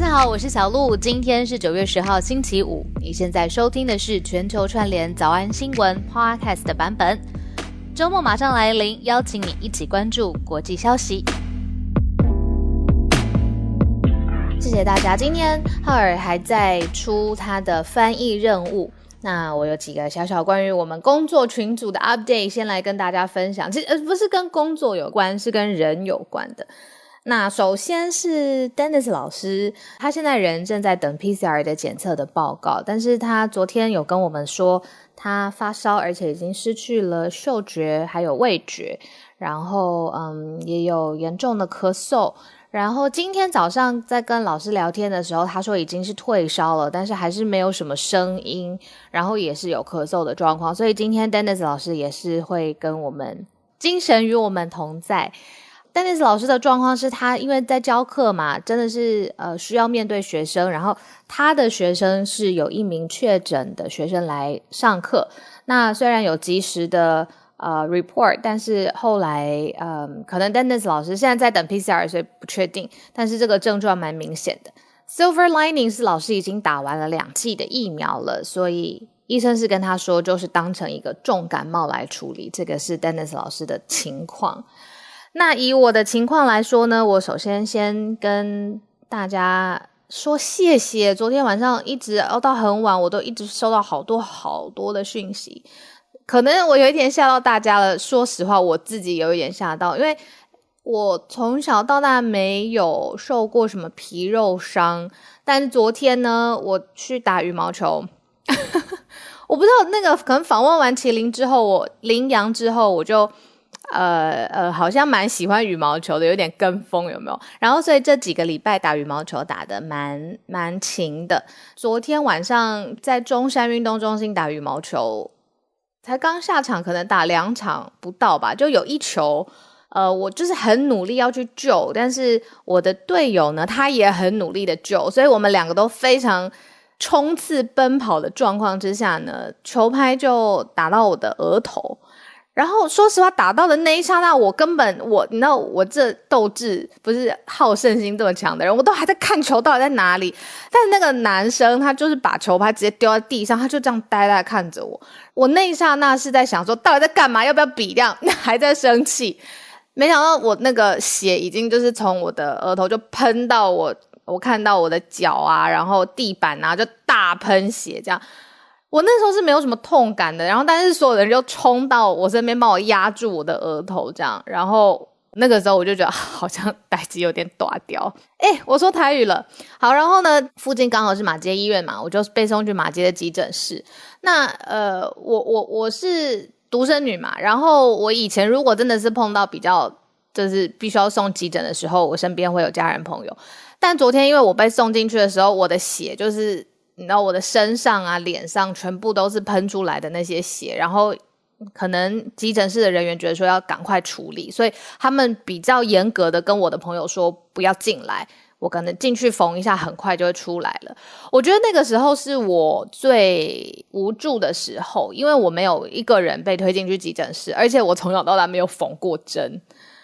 大家好，我是小鹿，今天是九月十号星期五。你现在收听的是全球串联早安新闻 Podcast 的版本。周末马上来临，邀请你一起关注国际消息。谢谢大家，今天浩尔还在出他的翻译任务。那我有几个小小关于我们工作群组的 update，先来跟大家分享。其实呃不是跟工作有关，是跟人有关的。那首先是 Dennis 老师，他现在人正在等 PCR 的检测的报告，但是他昨天有跟我们说，他发烧，而且已经失去了嗅觉还有味觉，然后嗯也有严重的咳嗽，然后今天早上在跟老师聊天的时候，他说已经是退烧了，但是还是没有什么声音，然后也是有咳嗽的状况，所以今天 Dennis 老师也是会跟我们精神与我们同在。Dennis 老师的状况是他因为在教课嘛，真的是呃需要面对学生，然后他的学生是有一名确诊的学生来上课。那虽然有及时的呃 report，但是后来嗯，可能 Dennis 老师现在在等 PCR，所以不确定。但是这个症状蛮明显的。Silver lining 是老师已经打完了两剂的疫苗了，所以医生是跟他说，就是当成一个重感冒来处理。这个是 Dennis 老师的情况。那以我的情况来说呢，我首先先跟大家说谢谢。昨天晚上一直熬到很晚，我都一直收到好多好多的讯息，可能我有一点吓到大家了。说实话，我自己有一点吓到，因为我从小到大没有受过什么皮肉伤，但是昨天呢，我去打羽毛球，我不知道那个可能访问完麒麟之后，我羚羊之后，我就。呃呃，好像蛮喜欢羽毛球的，有点跟风，有没有？然后所以这几个礼拜打羽毛球打的蛮蛮勤的。昨天晚上在中山运动中心打羽毛球，才刚下场，可能打两场不到吧，就有一球，呃，我就是很努力要去救，但是我的队友呢，他也很努力的救，所以我们两个都非常冲刺奔跑的状况之下呢，球拍就打到我的额头。然后说实话，打到的那一刹那，我根本我你知道我这斗志不是好胜心这么强的人，我都还在看球到底在哪里。但那个男生他就是把球拍直接丢在地上，他就这样呆呆看着我。我那一刹那是在想说，到底在干嘛？要不要比量？还在生气。没想到我那个血已经就是从我的额头就喷到我，我看到我的脚啊，然后地板啊，就大喷血这样。我那时候是没有什么痛感的，然后但是所有人就冲到我身边帮我压住我的额头，这样，然后那个时候我就觉得 好像胆子有点短掉。哎，我说台语了，好，然后呢，附近刚好是马街医院嘛，我就被送去马街的急诊室。那呃，我我我是独生女嘛，然后我以前如果真的是碰到比较就是必须要送急诊的时候，我身边会有家人朋友。但昨天因为我被送进去的时候，我的血就是。你知道我的身上啊、脸上全部都是喷出来的那些血，然后可能急诊室的人员觉得说要赶快处理，所以他们比较严格的跟我的朋友说不要进来，我可能进去缝一下，很快就会出来了。我觉得那个时候是我最无助的时候，因为我没有一个人被推进去急诊室，而且我从小到大没有缝过针。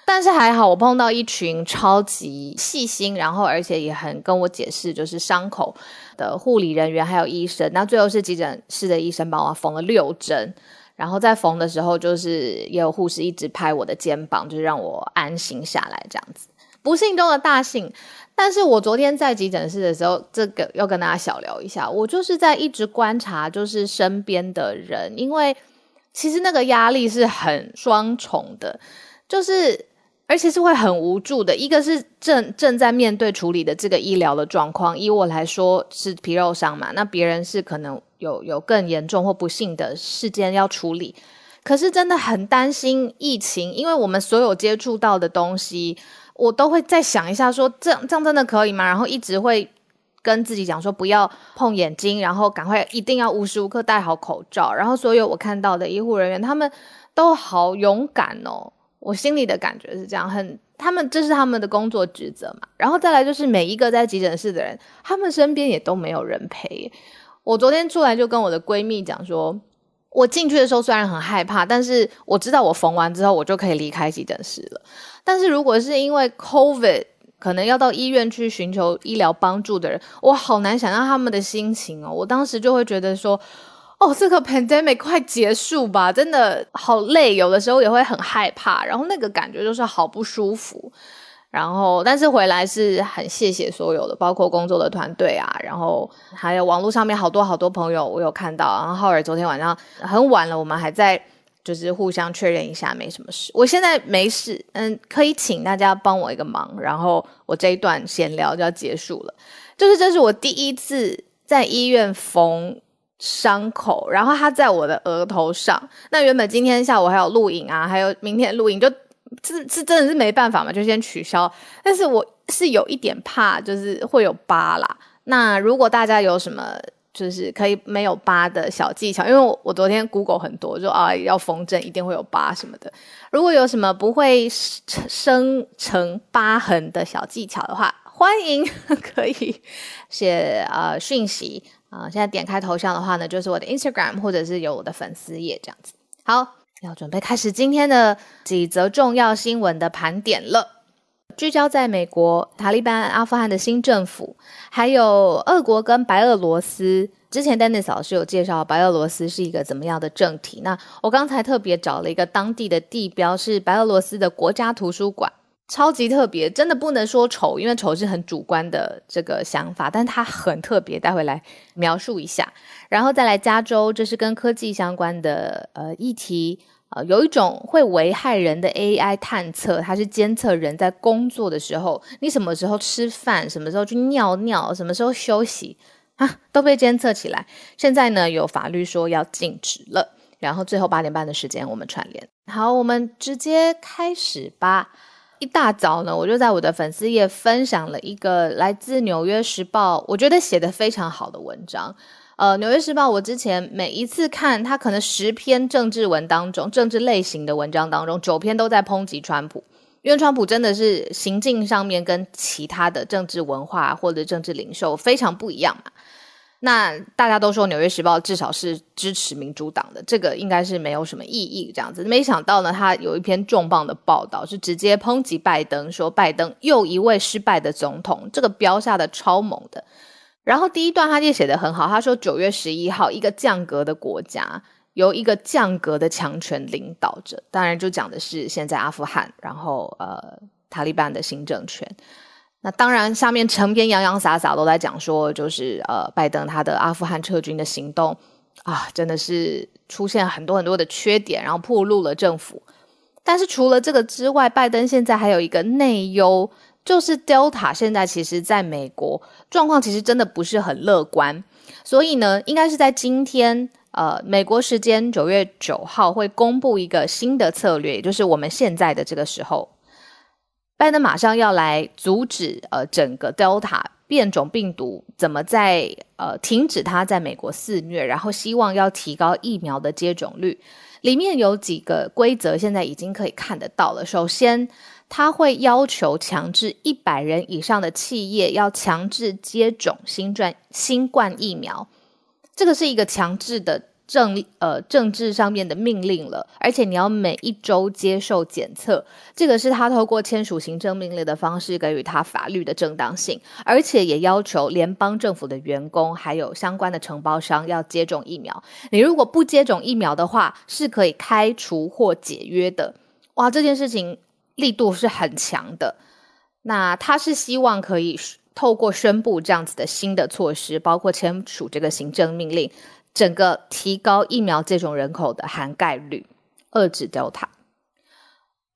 但是还好，我碰到一群超级细心，然后而且也很跟我解释，就是伤口的护理人员还有医生。那最后是急诊室的医生帮我缝了六针，然后在缝的时候，就是也有护士一直拍我的肩膀，就是让我安心下来这样子。不幸中的大幸。但是我昨天在急诊室的时候，这个要跟大家小聊一下，我就是在一直观察，就是身边的人，因为其实那个压力是很双重的，就是。而且是会很无助的。一个是正正在面对处理的这个医疗的状况，以我来说是皮肉伤嘛，那别人是可能有有更严重或不幸的事件要处理。可是真的很担心疫情，因为我们所有接触到的东西，我都会再想一下，说这样这样真的可以吗？然后一直会跟自己讲说不要碰眼睛，然后赶快一定要无时无刻戴好口罩。然后所有我看到的医护人员，他们都好勇敢哦。我心里的感觉是这样，很他们这是他们的工作职责嘛。然后再来就是每一个在急诊室的人，他们身边也都没有人陪。我昨天出来就跟我的闺蜜讲说，我进去的时候虽然很害怕，但是我知道我缝完之后我就可以离开急诊室了。但是如果是因为 COVID 可能要到医院去寻求医疗帮助的人，我好难想象他们的心情哦。我当时就会觉得说，哦，这个 pandemic 快结束吧，真的好累，有的时候也会很害怕，然后那个感觉就是好不舒服。然后，但是回来是很谢谢所有的，包括工作的团队啊，然后还有网络上面好多好多朋友，我有看到。然后浩尔昨天晚上很晚了，我们还在。就是互相确认一下，没什么事。我现在没事，嗯，可以请大家帮我一个忙，然后我这一段闲聊就要结束了。就是这是我第一次在医院缝伤口，然后它在我的额头上。那原本今天下午还有录影啊，还有明天录影，就是是真的是没办法嘛，就先取消。但是我是有一点怕，就是会有疤啦。那如果大家有什么？就是可以没有疤的小技巧，因为我我昨天 Google 很多，就啊要缝针一定会有疤什么的。如果有什么不会生成疤痕的小技巧的话，欢迎 可以写呃讯息啊。现在点开头像的话呢，就是我的 Instagram 或者是有我的粉丝页这样子。好，要准备开始今天的几则重要新闻的盘点了。聚焦在美国、塔利班、阿富汗的新政府，还有俄国跟白俄罗斯。之前 Dennis 老师有介绍白俄罗斯是一个怎么样的政体。那我刚才特别找了一个当地的地标，是白俄罗斯的国家图书馆，超级特别，真的不能说丑，因为丑是很主观的这个想法，但它很特别。待会来描述一下，然后再来加州，这是跟科技相关的呃议题。呃，有一种会危害人的 AI 探测，它是监测人在工作的时候，你什么时候吃饭，什么时候去尿尿，什么时候休息啊，都被监测起来。现在呢，有法律说要禁止了。然后最后八点半的时间，我们串联。好，我们直接开始吧。一大早呢，我就在我的粉丝页分享了一个来自《纽约时报》，我觉得写的非常好的文章。呃，《纽约时报》，我之前每一次看他可能十篇政治文当中，政治类型的文章当中，九篇都在抨击川普，因为川普真的是行径上面跟其他的政治文化或者政治领袖非常不一样嘛。那大家都说《纽约时报》至少是支持民主党的，这个应该是没有什么意义这样子。没想到呢，他有一篇重磅的报道，是直接抨击拜登，说拜登又一位失败的总统，这个标下的超猛的。然后第一段他就写的很好，他说九月十一号，一个降格的国家由一个降格的强权领导着，当然就讲的是现在阿富汗，然后呃塔利班的新政权。那当然下面成篇洋洋洒洒都在讲说，就是呃拜登他的阿富汗撤军的行动啊，真的是出现很多很多的缺点，然后暴露了政府。但是除了这个之外，拜登现在还有一个内忧。就是 Delta 现在其实在美国状况其实真的不是很乐观，所以呢，应该是在今天，呃，美国时间九月九号会公布一个新的策略，也就是我们现在的这个时候，拜登马上要来阻止呃整个 Delta 变种病毒怎么在呃停止它在美国肆虐，然后希望要提高疫苗的接种率，里面有几个规则现在已经可以看得到了，首先。他会要求强制一百人以上的企业要强制接种新冠新冠疫苗，这个是一个强制的政呃政治上面的命令了，而且你要每一周接受检测，这个是他透过签署行政命令的方式给予他法律的正当性，而且也要求联邦政府的员工还有相关的承包商要接种疫苗，你如果不接种疫苗的话，是可以开除或解约的。哇，这件事情。力度是很强的，那他是希望可以透过宣布这样子的新的措施，包括签署这个行政命令，整个提高疫苗接种人口的涵盖率，遏制 Delta。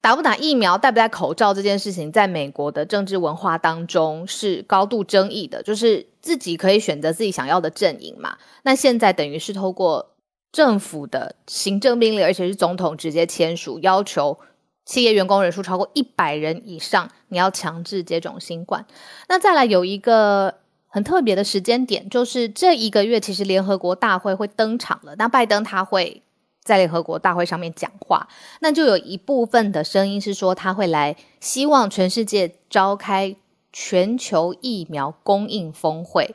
打不打疫苗、戴不戴口罩这件事情，在美国的政治文化当中是高度争议的，就是自己可以选择自己想要的阵营嘛。那现在等于是透过政府的行政命令，而且是总统直接签署，要求。企业员工人数超过一百人以上，你要强制接种新冠。那再来有一个很特别的时间点，就是这一个月，其实联合国大会会登场了。那拜登他会在联合国大会上面讲话，那就有一部分的声音是说他会来，希望全世界召开全球疫苗供应峰会。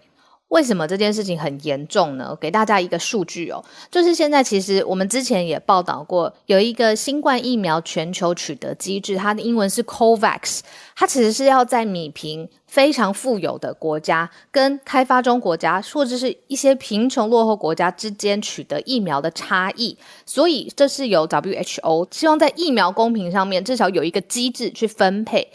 为什么这件事情很严重呢？给大家一个数据哦，就是现在其实我们之前也报道过，有一个新冠疫苗全球取得机制，它的英文是 COVAX，它其实是要在米平非常富有的国家跟开发中国家，或者是一些贫穷落后国家之间取得疫苗的差异，所以这是由 WHO 希望在疫苗公平上面至少有一个机制去分配。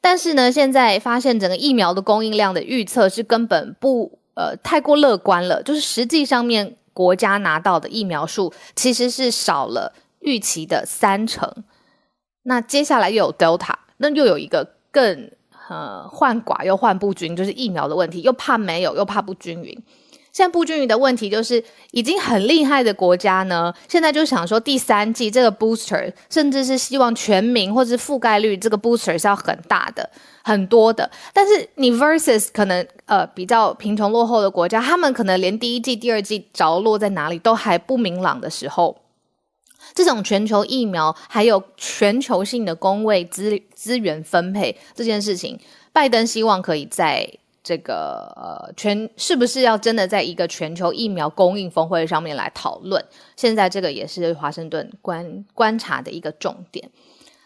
但是呢，现在发现整个疫苗的供应量的预测是根本不。呃，太过乐观了，就是实际上面国家拿到的疫苗数其实是少了预期的三成。那接下来又有 Delta，那又有一个更呃患寡又患不均，就是疫苗的问题，又怕没有，又怕不均匀。现在不均匀的问题就是，已经很厉害的国家呢，现在就想说第三季这个 booster，甚至是希望全民或者覆盖率这个 booster 是要很大的。很多的，但是你 versus 可能呃比较贫穷落后的国家，他们可能连第一季、第二季着落在哪里都还不明朗的时候，这种全球疫苗还有全球性的工位资资源分配这件事情，拜登希望可以在这个呃全是不是要真的在一个全球疫苗供应峰会上面来讨论？现在这个也是华盛顿观观察的一个重点。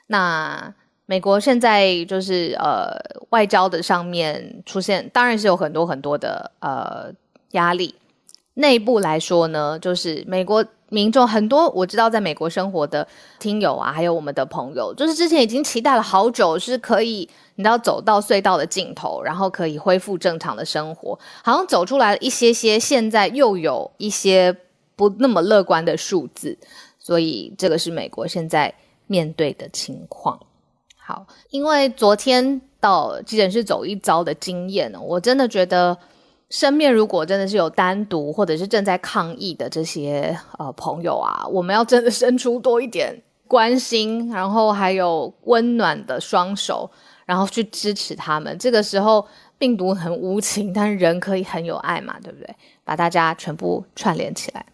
那。美国现在就是呃外交的上面出现，当然是有很多很多的呃压力。内部来说呢，就是美国民众很多，我知道在美国生活的听友啊，还有我们的朋友，就是之前已经期待了好久，是可以你知道走到隧道的尽头，然后可以恢复正常的生活，好像走出来了一些些，现在又有一些不那么乐观的数字，所以这个是美国现在面对的情况。好，因为昨天到急诊室走一遭的经验，我真的觉得身边如果真的是有单独或者是正在抗疫的这些呃朋友啊，我们要真的伸出多一点关心，然后还有温暖的双手，然后去支持他们。这个时候病毒很无情，但是人可以很有爱嘛，对不对？把大家全部串联起来。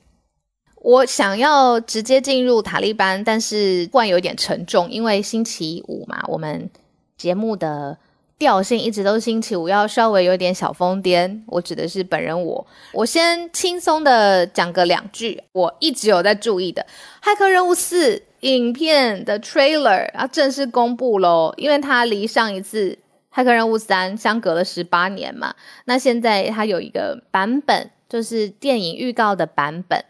我想要直接进入塔利班，但是突然有点沉重，因为星期五嘛，我们节目的调性一直都星期五要稍微有点小疯癫。我指的是本人我，我先轻松的讲个两句。我一直有在注意的《骇客任务四》影片的 trailer 啊，正式公布喽，因为它离上一次《骇客任务三》相隔了十八年嘛，那现在它有一个版本，就是电影预告的版本。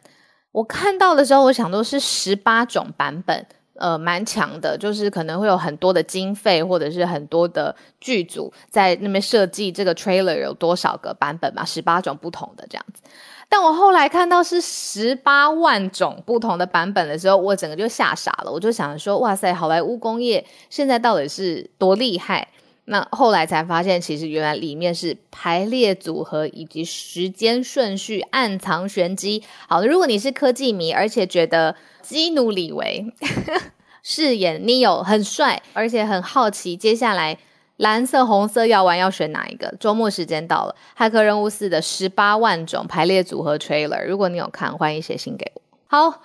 我看到的时候，我想都是十八种版本，呃，蛮强的，就是可能会有很多的经费，或者是很多的剧组在那边设计这个 trailer 有多少个版本嘛，十八种不同的这样子。但我后来看到是十八万种不同的版本的时候，我整个就吓傻了，我就想说，哇塞，好莱坞工业现在到底是多厉害？那后来才发现，其实原来里面是排列组合以及时间顺序暗藏玄机。好，如果你是科技迷，而且觉得基努里维 饰演 Neo 很帅，而且很好奇接下来蓝色、红色药丸要选哪一个？周末时间到了，《骇客任务四》的十八万种排列组合 trailer，如果你有看，欢迎写信给我。好，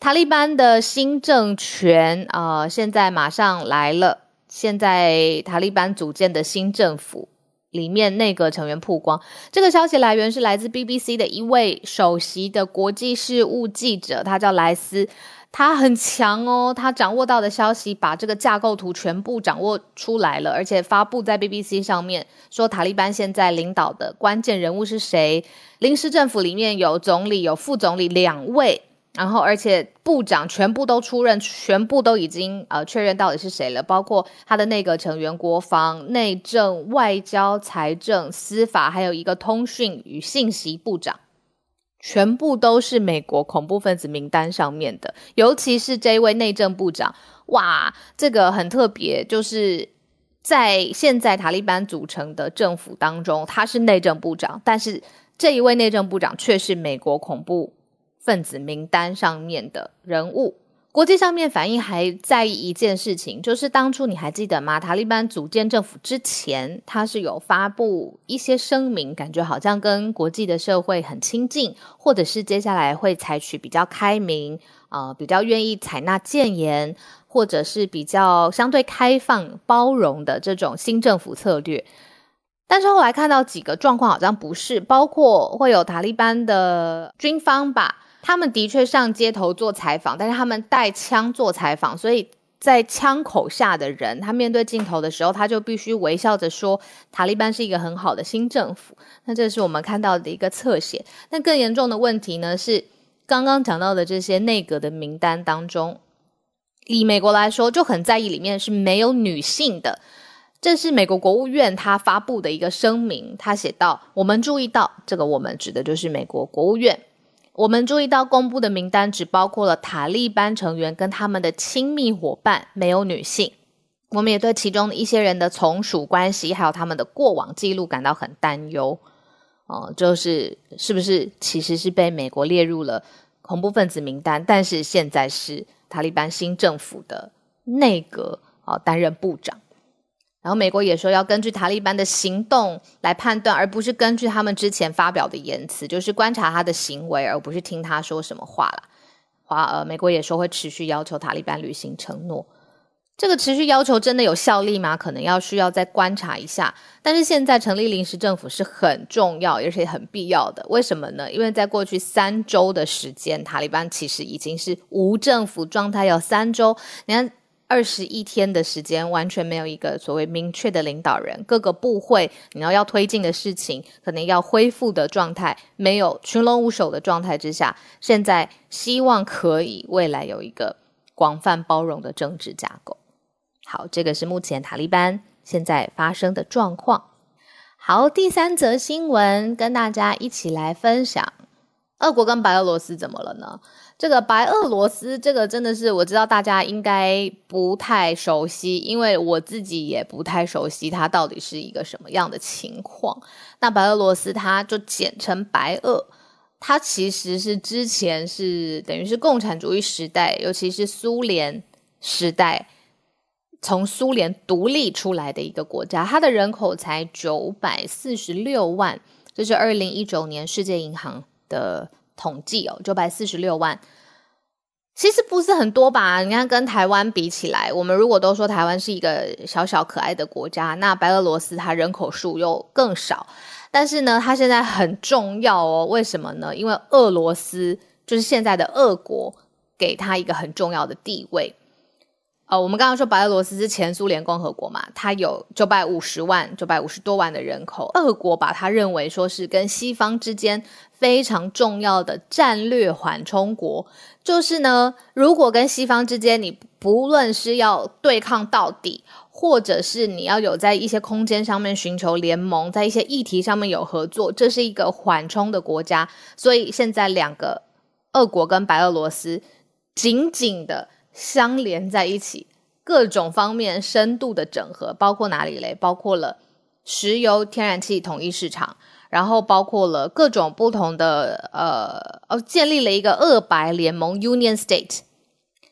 塔利班的新政权啊，现在马上来了。现在塔利班组建的新政府里面，内阁成员曝光。这个消息来源是来自 BBC 的一位首席的国际事务记者，他叫莱斯，他很强哦。他掌握到的消息，把这个架构图全部掌握出来了，而且发布在 BBC 上面，说塔利班现在领导的关键人物是谁？临时政府里面有总理、有副总理两位。然后，而且部长全部都出任，全部都已经呃确认到底是谁了，包括他的内阁成员、国防、内政、外交、财政、司法，还有一个通讯与信息部长，全部都是美国恐怖分子名单上面的。尤其是这位内政部长，哇，这个很特别，就是在现在塔利班组成的政府当中，他是内政部长，但是这一位内政部长却是美国恐怖。分子名单上面的人物，国际上面反应还在意一件事情，就是当初你还记得吗？塔利班组建政府之前，他是有发布一些声明，感觉好像跟国际的社会很亲近，或者是接下来会采取比较开明，呃，比较愿意采纳谏言，或者是比较相对开放包容的这种新政府策略。但是后来看到几个状况好像不是，包括会有塔利班的军方吧，他们的确上街头做采访，但是他们带枪做采访，所以在枪口下的人，他面对镜头的时候，他就必须微笑着说，塔利班是一个很好的新政府。那这是我们看到的一个侧写。那更严重的问题呢，是刚刚讲到的这些内阁的名单当中，以美国来说就很在意里面是没有女性的。这是美国国务院他发布的一个声明，他写道：“我们注意到，这个我们指的就是美国国务院。我们注意到公布的名单只包括了塔利班成员跟他们的亲密伙伴，没有女性。我们也对其中一些人的从属关系还有他们的过往记录感到很担忧。哦，就是是不是其实是被美国列入了恐怖分子名单，但是现在是塔利班新政府的内阁啊担任部长。”然后美国也说要根据塔利班的行动来判断，而不是根据他们之前发表的言辞，就是观察他的行为，而不是听他说什么话了。华呃，美国也说会持续要求塔利班履行承诺。这个持续要求真的有效力吗？可能要需要再观察一下。但是现在成立临时政府是很重要，而且很必要的。为什么呢？因为在过去三周的时间，塔利班其实已经是无政府状态有三周。你看。二十一天的时间，完全没有一个所谓明确的领导人，各个部会你要要推进的事情，可能要恢复的状态，没有群龙无首的状态之下，现在希望可以未来有一个广泛包容的政治架构。好，这个是目前塔利班现在发生的状况。好，第三则新闻跟大家一起来分享，俄国跟白俄罗斯怎么了呢？这个白俄罗斯，这个真的是我知道大家应该不太熟悉，因为我自己也不太熟悉它到底是一个什么样的情况。那白俄罗斯，它就简称白俄，它其实是之前是等于是共产主义时代，尤其是苏联时代，从苏联独立出来的一个国家，它的人口才九百四十六万，这是二零一九年世界银行的。统计哦，九百四十六万，其实不是很多吧？你看，跟台湾比起来，我们如果都说台湾是一个小小可爱的国家，那白俄罗斯它人口数又更少。但是呢，它现在很重要哦。为什么呢？因为俄罗斯就是现在的俄国，给它一个很重要的地位。呃，我们刚刚说白俄罗斯是前苏联共和国嘛，它有九百五十万、九百五十多万的人口。俄国把它认为说是跟西方之间非常重要的战略缓冲国，就是呢，如果跟西方之间你不论是要对抗到底，或者是你要有在一些空间上面寻求联盟，在一些议题上面有合作，这是一个缓冲的国家。所以现在两个俄国跟白俄罗斯紧紧的。相连在一起，各种方面深度的整合，包括哪里嘞？包括了石油、天然气统一市场，然后包括了各种不同的呃哦，建立了一个俄白联盟 （Union State），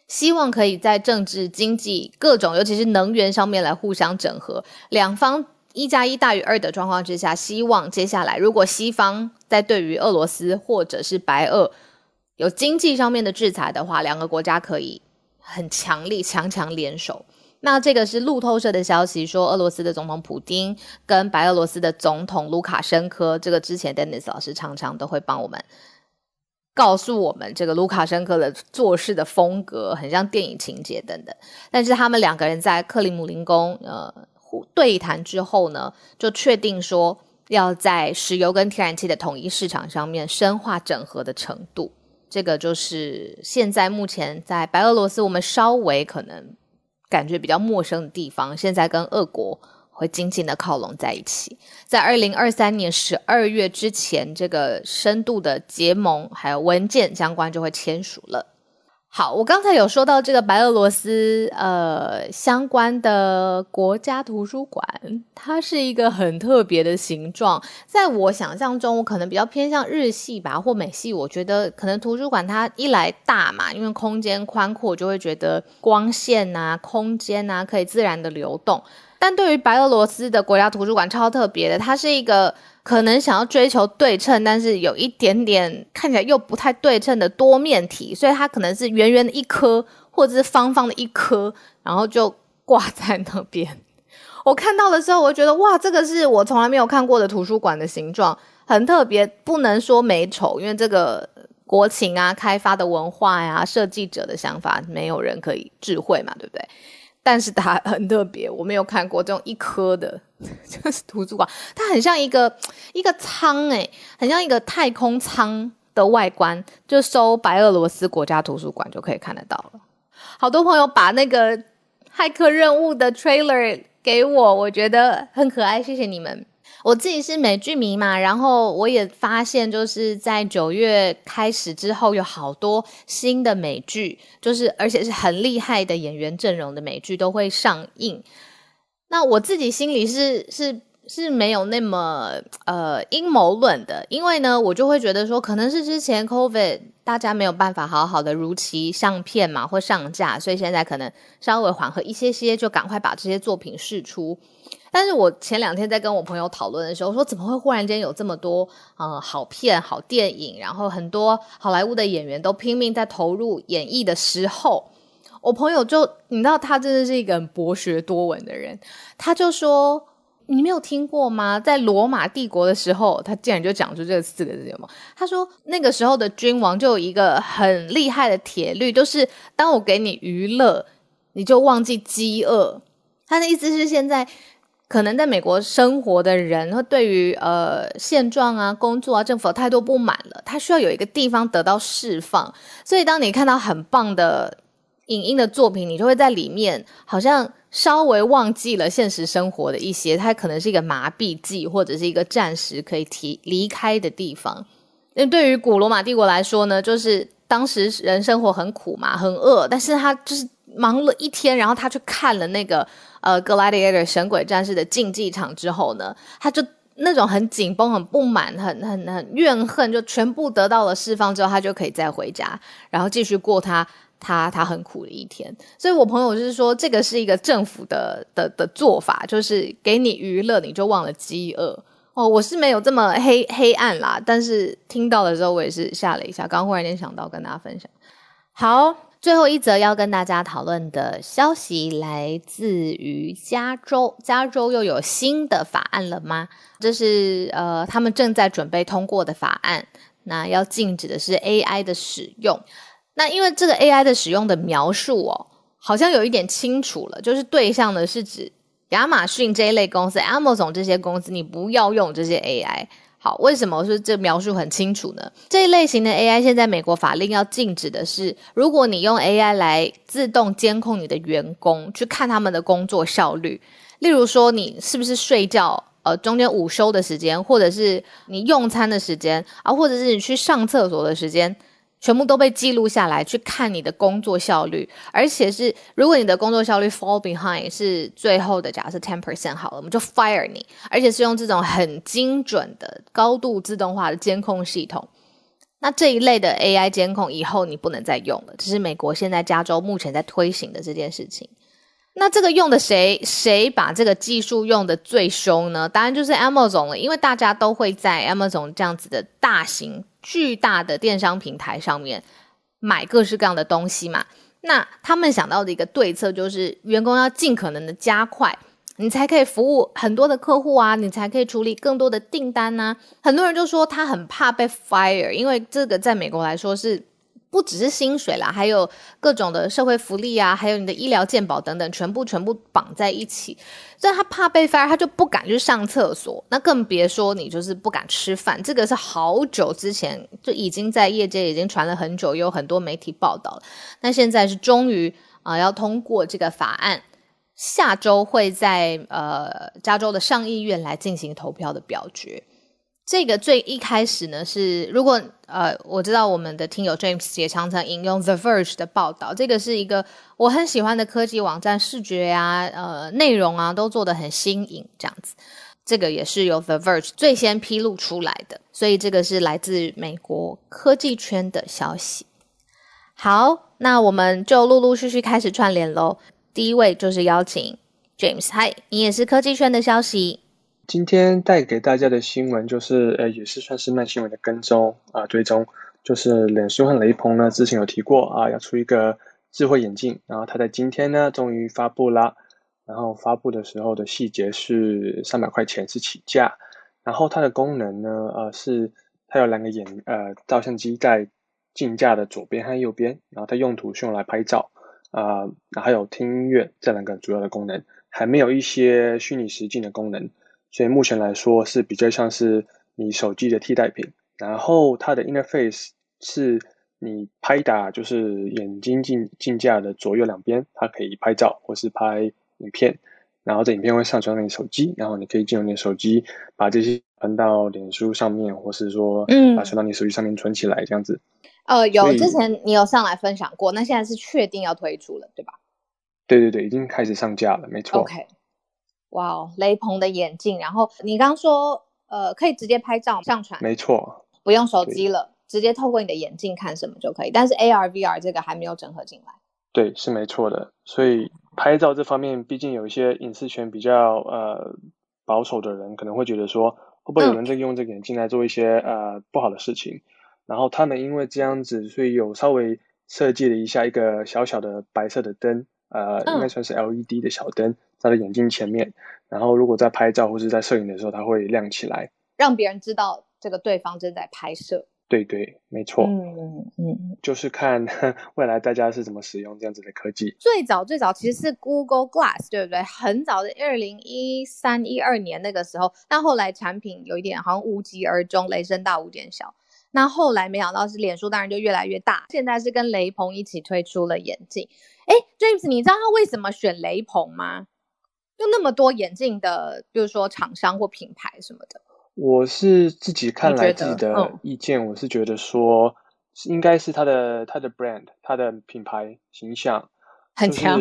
希望可以在政治、经济各种，尤其是能源上面来互相整合。两方一加一大于二的状况之下，希望接下来如果西方在对于俄罗斯或者是白俄有经济上面的制裁的话，两个国家可以。很强力，强强联手。那这个是路透社的消息，说俄罗斯的总统普京跟白俄罗斯的总统卢卡申科，这个之前 Dennis 老师常常都会帮我们告诉我们，这个卢卡申科的做事的风格很像电影情节等等。但是他们两个人在克里姆林宫呃对谈之后呢，就确定说要在石油跟天然气的统一市场上面深化整合的程度。这个就是现在目前在白俄罗斯，我们稍微可能感觉比较陌生的地方，现在跟俄国会紧紧的靠拢在一起。在二零二三年十二月之前，这个深度的结盟还有文件相关就会签署了。好，我刚才有说到这个白俄罗斯呃相关的国家图书馆，它是一个很特别的形状。在我想象中，我可能比较偏向日系吧，或美系。我觉得可能图书馆它一来大嘛，因为空间宽阔，就会觉得光线啊、空间啊可以自然的流动。但对于白俄罗斯的国家图书馆超特别的，它是一个。可能想要追求对称，但是有一点点看起来又不太对称的多面体，所以它可能是圆圆的一颗，或者是方方的一颗，然后就挂在那边。我看到的时候，我觉得哇，这个是我从来没有看过的图书馆的形状，很特别。不能说美丑，因为这个国情啊、开发的文化呀、设计者的想法，没有人可以智慧嘛，对不对？但是它很特别，我没有看过这种一颗的，就是图书馆，它很像一个一个舱，诶，很像一个太空舱的外观，就搜白俄罗斯国家图书馆就可以看得到了。好多朋友把那个骇客任务的 trailer 给我，我觉得很可爱，谢谢你们。我自己是美剧迷嘛，然后我也发现，就是在九月开始之后，有好多新的美剧，就是而且是很厉害的演员阵容的美剧都会上映。那我自己心里是是是没有那么呃阴谋论的，因为呢，我就会觉得说，可能是之前 COVID 大家没有办法好好的如期上片嘛，或上架，所以现在可能稍微缓和一些些，就赶快把这些作品释出。但是我前两天在跟我朋友讨论的时候，说怎么会忽然间有这么多呃好片、好电影，然后很多好莱坞的演员都拼命在投入演绎的时候，我朋友就你知道他真的是一个很博学多闻的人，他就说你没有听过吗？在罗马帝国的时候，他竟然就讲出这四个字吗？他说那个时候的君王就有一个很厉害的铁律，就是当我给你娱乐，你就忘记饥饿。他的意思是现在。可能在美国生活的人，会对于呃现状啊、工作啊、政府态度不满了，他需要有一个地方得到释放。所以，当你看到很棒的影音的作品，你就会在里面好像稍微忘记了现实生活的一些，它可能是一个麻痹剂，或者是一个暂时可以提离开的地方。那对于古罗马帝国来说呢，就是当时人生活很苦嘛，很饿，但是他就是忙了一天，然后他去看了那个。呃，Gladiator 神鬼战士的竞技场之后呢，他就那种很紧绷、很不满、很很很怨恨，就全部得到了释放之后，他就可以再回家，然后继续过他他他很苦的一天。所以我朋友就是说，这个是一个政府的的的做法，就是给你娱乐，你就忘了饥饿。哦，我是没有这么黑黑暗啦，但是听到的时候，我也是吓了一下。刚忽然间想到跟大家分享，好。最后一则要跟大家讨论的消息来自于加州，加州又有新的法案了吗？这是呃，他们正在准备通过的法案。那要禁止的是 AI 的使用。那因为这个 AI 的使用的描述哦，好像有一点清楚了，就是对象呢是指亚马逊这一类公司，Amazon 这些公司，你不要用这些 AI。好，为什么说这描述很清楚呢？这一类型的 AI 现在美国法令要禁止的是，如果你用 AI 来自动监控你的员工，去看他们的工作效率，例如说你是不是睡觉，呃，中间午休的时间，或者是你用餐的时间啊，或者是你去上厕所的时间。全部都被记录下来，去看你的工作效率，而且是如果你的工作效率 fall behind 是最后的，假设 ten percent 好了，我们就 fire 你，而且是用这种很精准的、高度自动化的监控系统。那这一类的 AI 监控以后你不能再用了，这是美国现在加州目前在推行的这件事情。那这个用的谁谁把这个技术用的最凶呢？当然就是 Amazon 了，因为大家都会在 Amazon 这样子的大型。巨大的电商平台上面买各式各样的东西嘛，那他们想到的一个对策就是，员工要尽可能的加快，你才可以服务很多的客户啊，你才可以处理更多的订单呐。很多人就说他很怕被 fire，因为这个在美国来说是。不只是薪水啦，还有各种的社会福利啊，还有你的医疗健保等等，全部全部绑在一起。所以他怕被 fire，他就不敢去上厕所，那更别说你就是不敢吃饭。这个是好久之前就已经在业界已经传了很久，有很多媒体报道。那现在是终于啊要通过这个法案，下周会在呃加州的上议院来进行投票的表决。这个最一开始呢是，如果呃，我知道我们的听友 James 也常常引用 The Verge 的报道，这个是一个我很喜欢的科技网站，视觉呀、呃，内容啊都做的很新颖，这样子。这个也是由 The Verge 最先披露出来的，所以这个是来自美国科技圈的消息。好，那我们就陆陆续续开始串联喽。第一位就是邀请 James，嗨，你也是科技圈的消息。今天带给大家的新闻就是，呃，也是算是慢新闻的跟踪啊，追踪，就是脸书和雷朋呢，之前有提过啊，要出一个智慧眼镜，然后它在今天呢，终于发布了。然后发布的时候的细节是三百块钱是起价，然后它的功能呢，呃，是它有两个眼呃照相机在镜架的左边和右边，然后它用途是用来拍照，啊，然后还有听音乐这两个主要的功能，还没有一些虚拟实境的功能，所以目前来说是比较像是你手机的替代品，然后它的 interface 是你拍打就是眼睛镜镜架的左右两边，它可以拍照或是拍。影片，然后这影片会上传到你手机，然后你可以进入你的手机，把这些传到脸书上面，或是说，嗯，把传到你手机上面存起来，这样子。呃，有之前你有上来分享过，那现在是确定要推出了，对吧？对对对，已经开始上架了，没错。OK，哇哦，雷朋的眼镜，然后你刚说，呃，可以直接拍照上传，没错，不用手机了，直接透过你的眼镜看什么就可以，但是 AR VR 这个还没有整合进来。对，是没错的，所以。拍照这方面，毕竟有一些隐私权比较呃保守的人，可能会觉得说，会不会有人在用这个眼镜来做一些呃不好的事情？然后他们因为这样子，所以有稍微设计了一下一个小小的白色的灯，呃，应该算是 LED 的小灯，在眼睛前面。然后如果在拍照或是在摄影的时候，它会亮起来，让别人知道这个对方正在拍摄。对对，没错，嗯嗯，就是看 未来大家是怎么使用这样子的科技。最早最早其实是 Google Glass，对不对？很早的二零一三一二年那个时候，但后来产品有一点好像无疾而终，雷声大雨点小。那后来没想到是脸书，当然就越来越大。现在是跟雷朋一起推出了眼镜。哎，James，你知道他为什么选雷朋吗？就那么多眼镜的，比如说厂商或品牌什么的。我是自己看来自己的意见，我是觉得说，应该是它的它的 brand，它的品牌形象很强。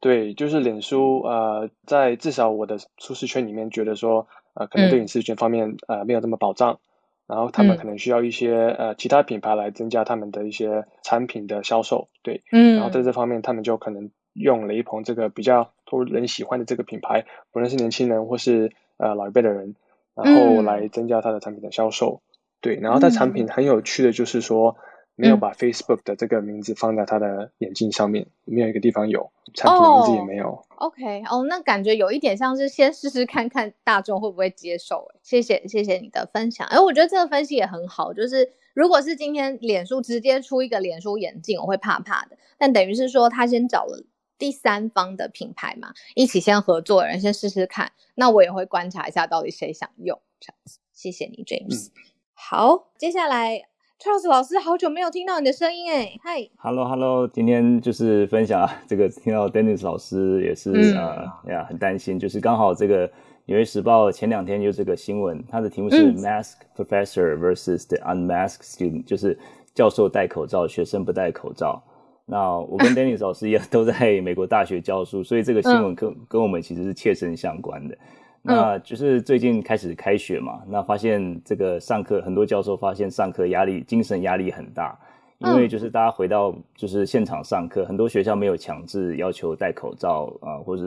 对，就是脸书呃，在至少我的舒适圈里面，觉得说呃，可能对隐私权方面呃没有这么保障，然后他们可能需要一些呃其他品牌来增加他们的一些产品的销售。对，嗯，然后在这方面，他们就可能用雷朋这个比较多人喜欢的这个品牌，不论是年轻人或是呃老一辈的人。然后来增加它的产品的销售，对。然后它产品很有趣的就是说，没有把 Facebook 的这个名字放在它的眼镜上面，没有一个地方有产品名字也没有。OK，哦，那感觉有一点像是先试试看看大众会不会接受。谢谢，谢谢你的分享。哎，我觉得这个分析也很好，就是如果是今天脸书直接出一个脸书眼镜，我会怕怕的。但等于是说，他先找了。第三方的品牌嘛，一起先合作人先试试看，那我也会观察一下到底谁想用这样子。谢谢你，James。好，接下来 Charles 老师，好久没有听到你的声音哎，嗨，Hello Hello，今天就是分享啊，这个听到 Dennis 老师也是啊呀很担心，就是刚好这个纽约时报前两天有这个新闻，它的题目是 Mask Professor versus the Unmasked Student，就是教授戴口罩，学生不戴口罩。那我跟 Dennis 老师一样，都在美国大学教书，所以这个新闻跟跟我们其实是切身相关的。那就是最近开始开学嘛，那发现这个上课很多教授发现上课压力、精神压力很大，因为就是大家回到就是现场上课，很多学校没有强制要求戴口罩啊，或者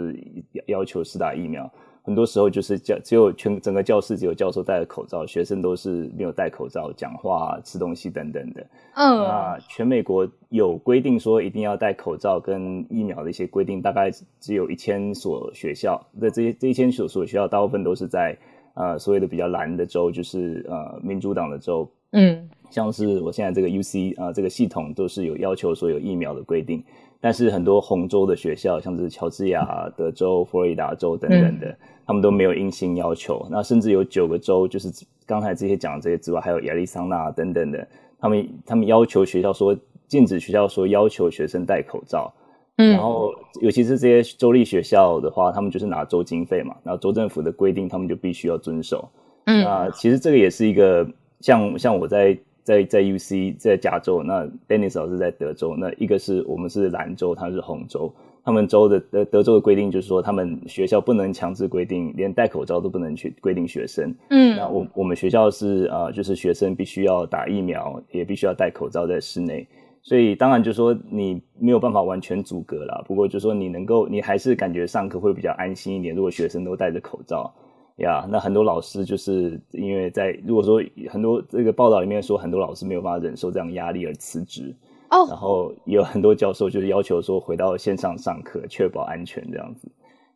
要求施打疫苗。很多时候就是教只有全整个教室只有教授戴着口罩，学生都是没有戴口罩讲话、吃东西等等的。嗯，那全美国有规定说一定要戴口罩跟疫苗的一些规定，大概只有一千所学校。那这些这一千所所学校大部分都是在呃所谓的比较蓝的州，就是呃民主党的州。嗯，像是我现在这个 U C 啊这个系统都是有要求说有疫苗的规定，但是很多红州的学校，像是乔治亚、德州、佛罗里达州等等的。他们都没有硬性要求，那甚至有九个州，就是刚才这些讲的这些之外，还有亚利桑那等等的，他们他们要求学校说禁止学校说要求学生戴口罩，嗯，然后尤其是这些州立学校的话，他们就是拿州经费嘛，然后州政府的规定他们就必须要遵守，嗯，那其实这个也是一个像像我在在在 U C 在加州，那 Dennis 老师在德州，那一个是我们是兰州，他是红州。他们州的德德州的规定就是说，他们学校不能强制规定，连戴口罩都不能去规定学生。嗯，那我我们学校是呃，就是学生必须要打疫苗，也必须要戴口罩在室内。所以当然就说你没有办法完全阻隔了，不过就说你能够，你还是感觉上课会比较安心一点。如果学生都戴着口罩呀，那很多老师就是因为在如果说很多这个报道里面说，很多老师没有办法忍受这样压力而辞职。哦然后有很多教授就是要求说回到线上上课，确保安全这样子，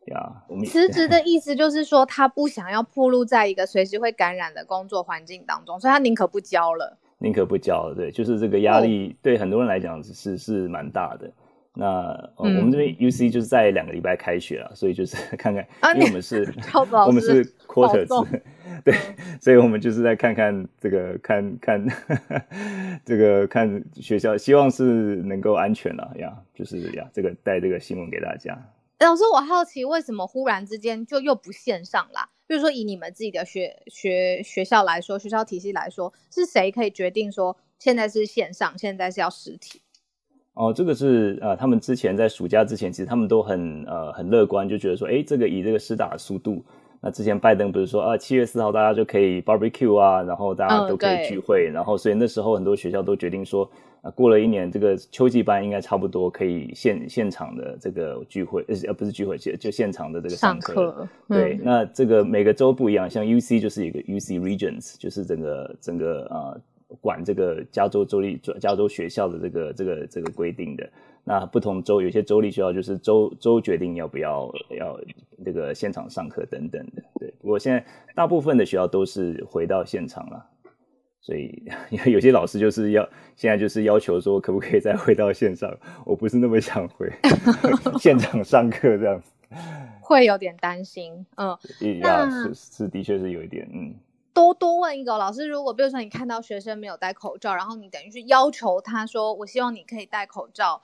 呀。我们辞职的意思就是说，他不想要暴露在一个随时会感染的工作环境当中，所以他宁可不教了。宁可不交，对，就是这个压力对很多人来讲是是蛮大的。那我们这边 U C 就是在两个礼拜开学了，所以就是 看看，因为我们是，我们是 quarter 制，对，所以我们就是在看看这个，看看这个，看学校，希望是能够安全了呀，就是呀，这个带这个新闻给大家。老师，我好奇为什么忽然之间就又不线上啦？比如说以你们自己的学学学校来说，学校体系来说，是谁可以决定说现在是线上，现在是要实体？哦，这个是呃，他们之前在暑假之前，其实他们都很呃很乐观，就觉得说，哎，这个以这个施打的速度，那之前拜登不是说啊，七月四号大家就可以 barbecue 啊，然后大家都可以聚会，然后所以那时候很多学校都决定说，啊，过了一年，这个秋季班应该差不多可以现现场的这个聚会，呃，不是聚会，就就现场的这个上课。对，那这个每个州不一样，像 U C 就是一个 U C Regions，就是整个整个呃。管这个加州州立加州学校的这个这个这个规定的，那不同州有些州立学校就是州州决定要不要要这个现场上课等等的，对。不过现在大部分的学校都是回到现场了，所以 有些老师就是要现在就是要求说可不可以再回到线上，我不是那么想回 现场上课这样子，会有点担心，嗯，那是是的确是有一点，嗯。多多问一个老师，如果比如说你看到学生没有戴口罩，然后你等于是要求他说：“我希望你可以戴口罩，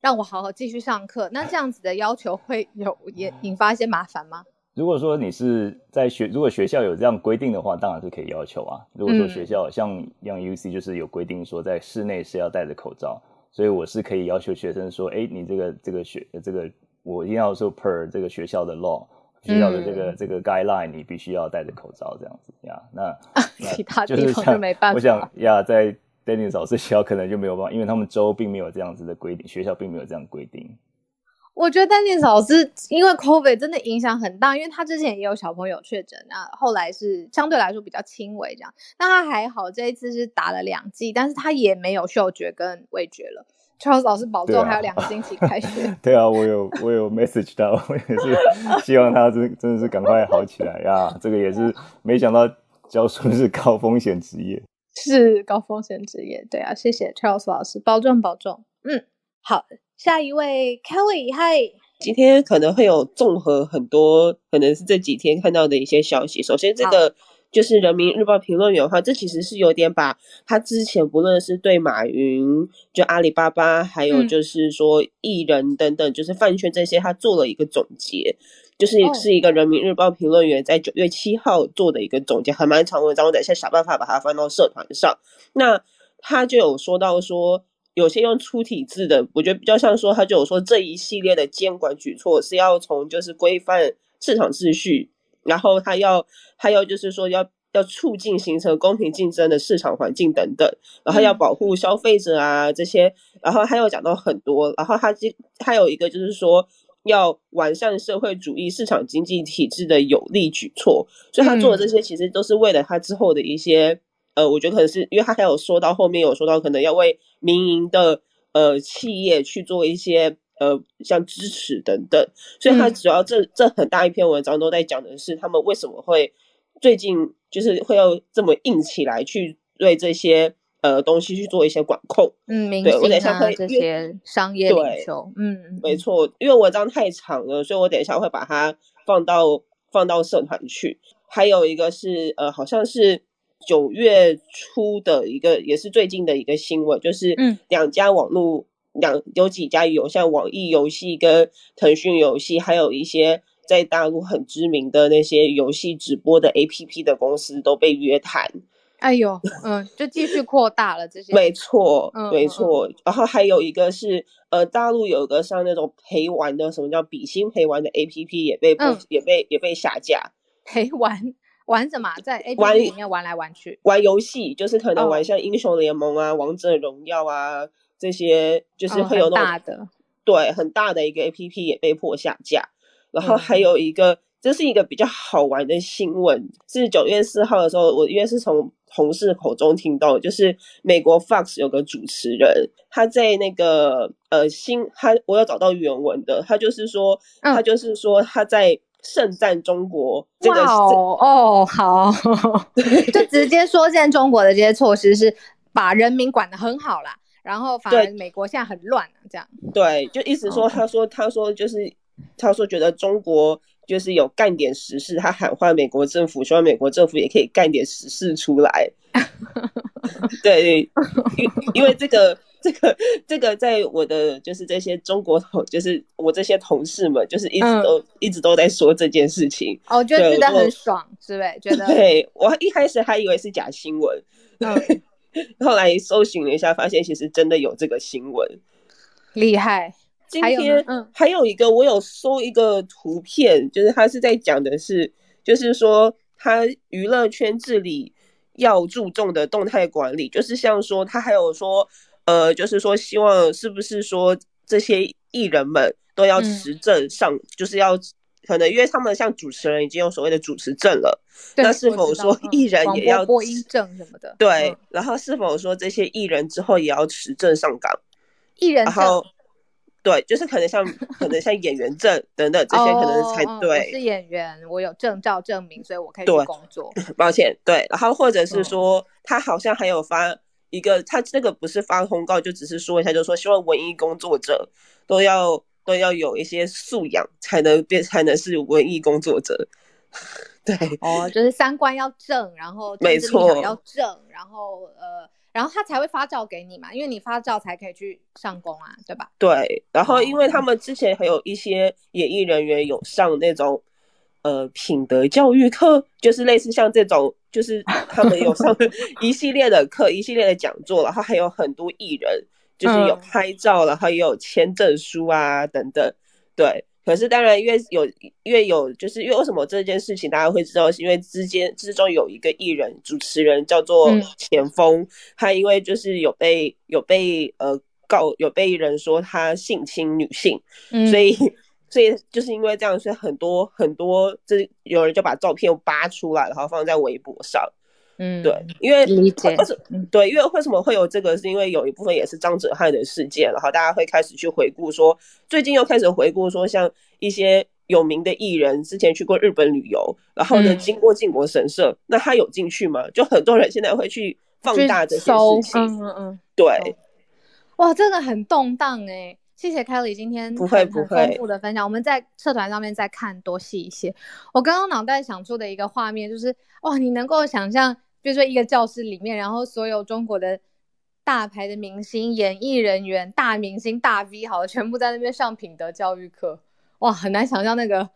让我好好继续上课。”那这样子的要求会有也引发一些麻烦吗？如果说你是在学，如果学校有这样规定的话，当然是可以要求啊。如果说学校像像 U C 就是有规定说在室内是要戴着口罩，所以我是可以要求学生说：“哎，你这个这个学这个我一定要说 per 这个学校的 law。”学校的这个这个 guideline，你必须要戴着口罩这样子呀。那 其他地方就没办法。我想呀，在 Dennis 老师学校可能就没有办法，因为他们州并没有这样子的规定，学校并没有这样规定。我觉得 Dennis 老师因为 COVID 真的影响很大，因为他之前也有小朋友确诊，那后来是相对来说比较轻微这样。那他还好，这一次是打了两剂，但是他也没有嗅觉跟味觉了。Charles 老师保重，还有两个星期开学。对啊，我有我有 message 到，我也是 希望他真真的是赶快好起来呀。这个也是没想到教书是高风险职业，是高风险职业。对啊，谢谢 Charles 老师，保重保重。嗯，好，下一位 Kelly，嗨，今天可能会有综合很多，可能是这几天看到的一些消息。首先这个。就是人民日报评论员的话，这其实是有点把他之前不论是对马云、就阿里巴巴，还有就是说艺人等等，就是饭圈这些，他做了一个总结，就是是一个人民日报评论员在九月七号做的一个总结，还蛮长文章，我等一下想办法把它放到社团上。那他就有说到说，有些用粗体字的，我觉得比较像说，他就有说这一系列的监管举措是要从就是规范市场秩序。然后他要，他要就是说要要促进形成公平竞争的市场环境等等，然后要保护消费者啊这些，然后他又讲到很多，然后他这还有一个就是说要完善社会主义市场经济体制的有力举措，所以他做的这些其实都是为了他之后的一些，呃，我觉得可能是因为他还有说到后面有说到可能要为民营的呃企业去做一些。呃，像支持等等，所以他主要这这很大一篇文章都在讲的是他们为什么会最近就是会要这么硬起来去对这些呃东西去做一些管控。嗯，明星啊这些商业领袖，嗯，没错，因为文章太长了，所以我等一下会把它放到放到社团去。还有一个是呃，好像是九月初的一个，也是最近的一个新闻，就是嗯，两家网络。两有几家有像网易游戏跟腾讯游戏，还有一些在大陆很知名的那些游戏直播的 APP 的公司都被约谈。哎呦，嗯，就继续扩大了这些。没错，没错。然后还有一个是，呃，大陆有个像那种陪玩的，什么叫比心陪玩的 APP 也被也被也被下架。陪玩玩什么？在 APP 里面玩来玩去？玩游戏，就是可能玩像英雄联盟啊、王者荣耀啊。这些就是会有那种大的，对，很大的一个 A P P 也被迫下架，然后还有一个这是一个比较好玩的新闻，是九月四号的时候，我因为是从同事口中听到，就是美国 Fox 有个主持人，他在那个呃新，他我有找到原文的，他就是说，他就是说他在盛赞中国这个哦哦好，就直接说现在中国的这些措施是把人民管得很好啦，然后反而美国现在很乱啊这样。对，就意思说，他说他说就是他说觉得中国。就是有干点实事，他喊话美国政府，希望美国政府也可以干点实事出来。对，因因为这个这个这个，在我的就是这些中国同，就是我这些同事们，就是一直都一直都在说这件事情。哦，就觉得很爽，是不是？觉得对我一开始还以为是假新闻，后来搜寻了一下，发现其实真的有这个新闻，厉害。今天还有一个，我有搜一个图片，就是他是在讲的是，就是说他娱乐圈治理要注重的动态管理，就是像说他还有说，呃，就是说希望是不是说这些艺人们都要持证上，就是要可能因为他们像主持人已经有所谓的主持证了，那是否说艺人也要播音证什么的？对，然后是否说这些艺人之后也要持证上岗？艺人证。对，就是可能像 可能像演员证等等这些，可能才对。是演员，我有证照证明，所以我可以去工作。抱歉，对，然后或者是说，他好像还有发一个，他这个不是发通告，就只是说一下，就是说希望文艺工作者都要都要有一些素养，才能变才能是文艺工作者。对，哦，就是三观要正，然后没错要正，然后呃。然后他才会发照给你嘛，因为你发照才可以去上工啊，对吧？对。然后因为他们之前还有一些演艺人员有上那种呃品德教育课，就是类似像这种，就是他们有上 一系列的课，一系列的讲座，然后还有很多艺人就是有拍照，然后也有签证书啊等等，对。可是当然，因为有，因为有，就是因为为什么这件事情大家会知道，是因为之间之中有一个艺人主持人叫做钱枫，他因为就是有被有被呃告有被人说他性侵女性，所以所以就是因为这样，所以很多很多这有人就把照片扒出来，然后放在微博上。嗯，对，因为理解，对，因为为什么会有这个？是因为有一部分也是张哲瀚的事件，然后大家会开始去回顾，说最近又开始回顾，说像一些有名的艺人之前去过日本旅游，然后呢经过靖国神社，那他有进去吗？就很多人现在会去放大这些事情，嗯嗯嗯，对，哇，真的很动荡哎，谢谢 Kelly 今天不会不会丰富的分享，我们在社团上面再看多细一些。我刚刚脑袋想出的一个画面就是，哇，你能够想象。比如说一个教室里面，然后所有中国的大牌的明星、演艺人员、大明星、大 V，好，全部在那边上品德教育课，哇，很难想象那个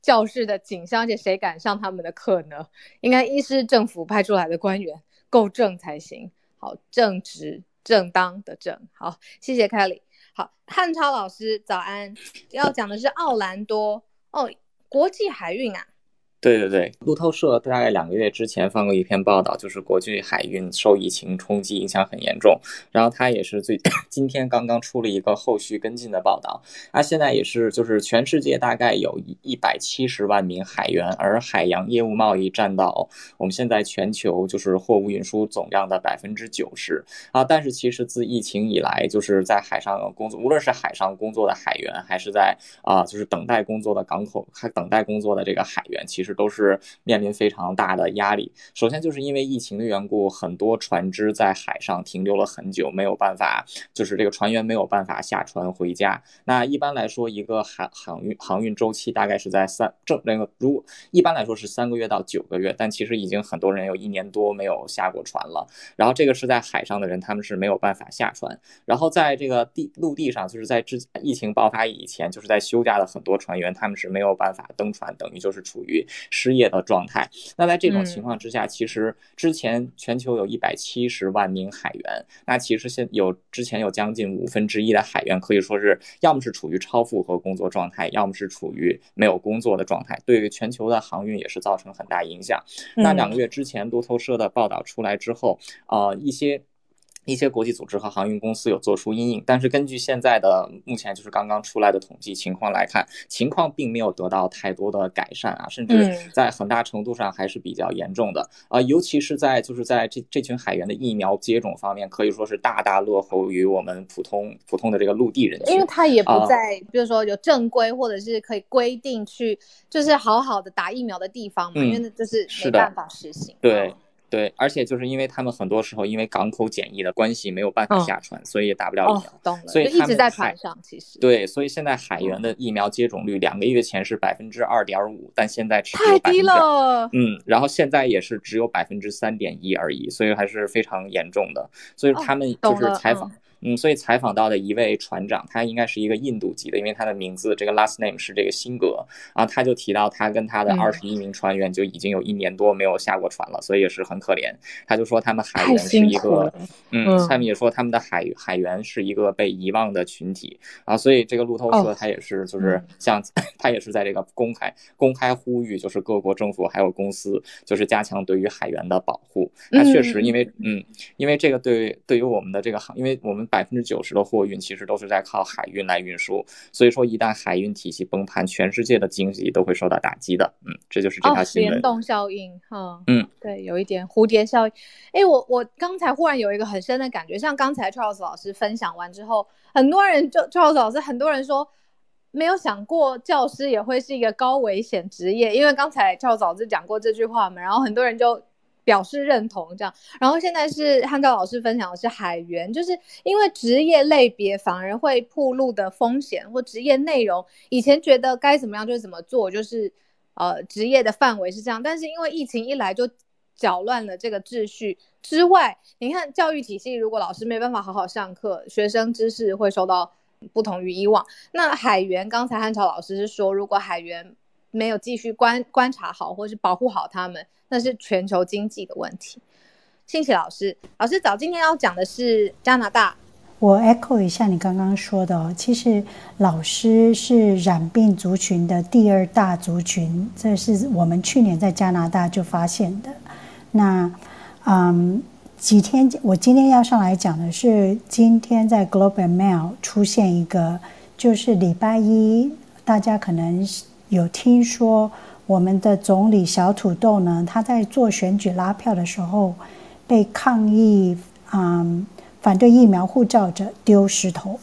教室的景象，而且谁敢上他们的课呢？应该一是政府派出来的官员够正才行，好，正直正当的正，好，谢谢 Kelly，好，汉超老师早安，要讲的是奥兰多。哦，国际海运啊。对对对，路透社大概两个月之前放过一篇报道，就是国际海运受疫情冲击影响很严重。然后他也是最 今天刚刚出了一个后续跟进的报道。啊，现在也是就是全世界大概有一一百七十万名海员，而海洋业务贸易占到我们现在全球就是货物运输总量的百分之九十啊。但是其实自疫情以来，就是在海上工作，无论是海上工作的海员，还是在啊就是等待工作的港口还等待工作的这个海员，其实。都是面临非常大的压力。首先，就是因为疫情的缘故，很多船只在海上停留了很久，没有办法，就是这个船员没有办法下船回家。那一般来说，一个航航运航运周期大概是在三正那个，如一般来说是三个月到九个月，但其实已经很多人有一年多没有下过船了。然后这个是在海上的人，他们是没有办法下船。然后在这个地陆地上，就是在之疫情爆发以前，就是在休假的很多船员，他们是没有办法登船，等于就是处于。失业的状态。那在这种情况之下，其实之前全球有一百七十万名海员，那其实现有之前有将近五分之一的海员可以说是要么是处于超负荷工作状态，要么是处于没有工作的状态，对于全球的航运也是造成很大影响。那两个月之前，路透社的报道出来之后，呃，一些。一些国际组织和航运公司有做出阴影，但是根据现在的目前就是刚刚出来的统计情况来看，情况并没有得到太多的改善啊，甚至在很大程度上还是比较严重的。啊，尤其是在就是在这这群海员的疫苗接种方面，可以说是大大落后于我们普通普通的这个陆地人群，因为他也不在，比如说有正规或者是可以规定去就是好好的打疫苗的地方嘛，因为就是没办法实行，对。对，而且就是因为他们很多时候因为港口检疫的关系没有办法下船，所以也打不了疫苗。懂了，所以一直在船上。其实对，所以现在海员的疫苗接种率两个月前是百分之二点五，但现在只有太低了。嗯，然后现在也是只有百分之三点一而已，所以还是非常严重的。所以他们就是采访。嗯，所以采访到的一位船长，他应该是一个印度籍的，因为他的名字这个 last name 是这个辛格啊，他就提到他跟他的二十一名船员就已经有一年多没有下过船了，所以也是很可怜。他就说他们海员是一个，嗯，他们也说他们的海海员是一个被遗忘的群体啊，所以这个路透社他也是就是像 他也是在这个公开公开呼吁，就是各国政府还有公司就是加强对于海员的保护。那确实，因为嗯，因为这个对对于我们的这个行，因为我们。百分之九十的货运其实都是在靠海运来运输，所以说一旦海运体系崩盘，全世界的经济都会受到打击的。嗯，这就是这条新闻。联动效应，哈，嗯，对，有一点蝴蝶效应。哎，我我刚才忽然有一个很深的感觉，像刚才 Charles 老师分享完之后，很多人就 Charles 老师，很多人说没有想过教师也会是一个高危险职业，因为刚才 Charles 老师讲过这句话嘛，然后很多人就。表示认同这样，然后现在是汉照老师分享的是海员，就是因为职业类别反而会铺露的风险或职业内容，以前觉得该怎么样就怎么做，就是呃职业的范围是这样，但是因为疫情一来就搅乱了这个秩序之外，你看教育体系如果老师没办法好好上课，学生知识会受到不同于以往。那海员刚才汉朝老师是说，如果海员没有继续观观察好或是保护好他们。那是全球经济的问题。信奇老师，老师早今天要讲的是加拿大。我 echo 一下你刚刚说的哦，其实老师是染病族群的第二大族群，这是我们去年在加拿大就发现的。那嗯，几天我今天要上来讲的是，今天在 Global Mail 出现一个，就是礼拜一，大家可能有听说。我们的总理小土豆呢，他在做选举拉票的时候，被抗议嗯反对疫苗护照者丢石头。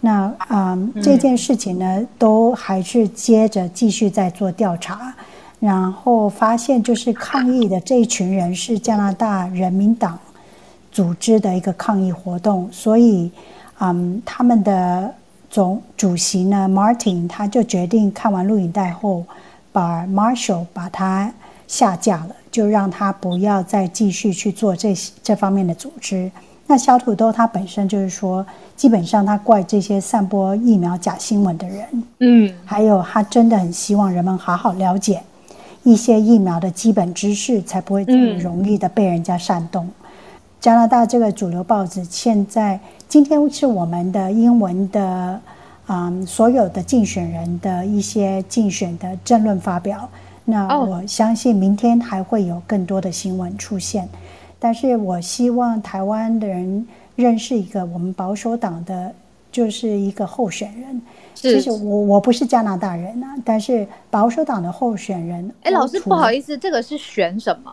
那嗯这件事情呢，都还是接着继续在做调查，然后发现就是抗议的这一群人是加拿大人民党组织的一个抗议活动，所以嗯他们的总主席呢 Martin 他就决定看完录影带后。把 Marshall 把他下架了，就让他不要再继续去做这这方面的组织。那小土豆他本身就是说，基本上他怪这些散播疫苗假新闻的人，嗯，还有他真的很希望人们好好了解一些疫苗的基本知识，才不会这么容易的被人家煽动。加拿大这个主流报纸现在今天是我们的英文的。嗯，所有的竞选人的一些竞选的政论发表，那我相信明天还会有更多的新闻出现。但是我希望台湾的人认识一个我们保守党的，就是一个候选人。其实我我不是加拿大人啊，但是保守党的候选人。哎，老师不好意思，这个是选什么？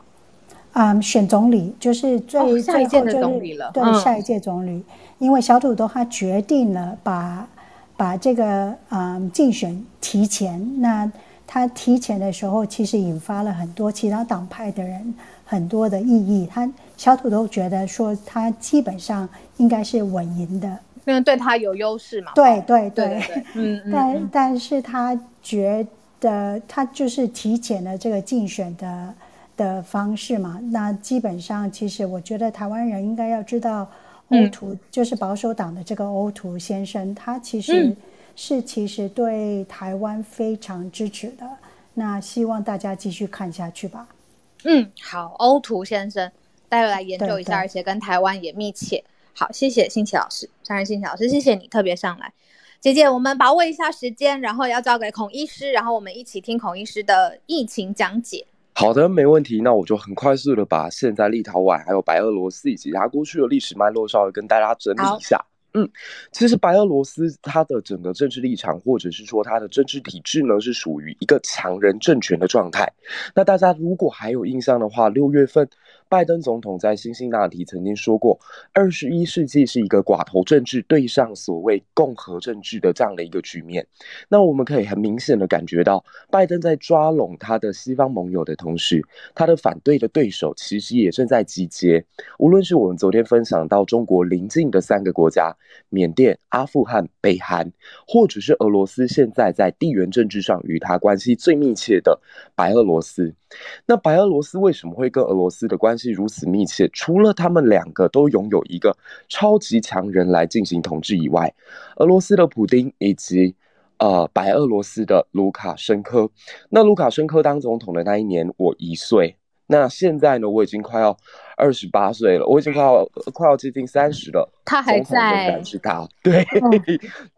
啊，选总理，就是最下一届的总理了。对，下一届总理，因为小土豆他决定了把。把这个嗯竞选提前，那他提前的时候，其实引发了很多其他党派的人很多的异议。他小土豆觉得说他基本上应该是稳赢的，因为对他有优势嘛。对对对。但但是他觉得他就是提前了这个竞选的的方式嘛。那基本上，其实我觉得台湾人应该要知道。欧图就是保守党的这个欧图先生，他其实是其实对台湾非常支持的。那希望大家继续看下去吧。嗯，好，欧图先生，待会来研究一下，而且跟台湾也密切。好，谢谢新奇老师，张仁新奇老师，谢谢你特别上来。姐姐，我们把握一下时间，然后要交给孔医师，然后我们一起听孔医师的疫情讲解。好的，没问题。那我就很快速的把现在立陶宛、还有白俄罗斯以及它过去的历史脉络稍微跟大家整理一下。嗯，其实白俄罗斯它的整个政治立场，或者是说它的政治体制呢，是属于一个强人政权的状态。那大家如果还有印象的话，六月份。拜登总统在辛辛那提曾经说过，二十一世纪是一个寡头政治对上所谓共和政治的这样的一个局面。那我们可以很明显的感觉到，拜登在抓拢他的西方盟友的同时，他的反对的对手其实也正在集结。无论是我们昨天分享到中国邻近的三个国家——缅甸、阿富汗、北韩，或者是俄罗斯现在在地缘政治上与他关系最密切的白俄罗斯。那白俄罗斯为什么会跟俄罗斯的关系如此密切？除了他们两个都拥有一个超级强人来进行统治以外，俄罗斯的普丁以及呃白俄罗斯的卢卡申科。那卢卡申科当总统的那一年，我一岁。那现在呢，我已经快要。二十八岁了，我已经快要快要接近三十了。他还在，是他，对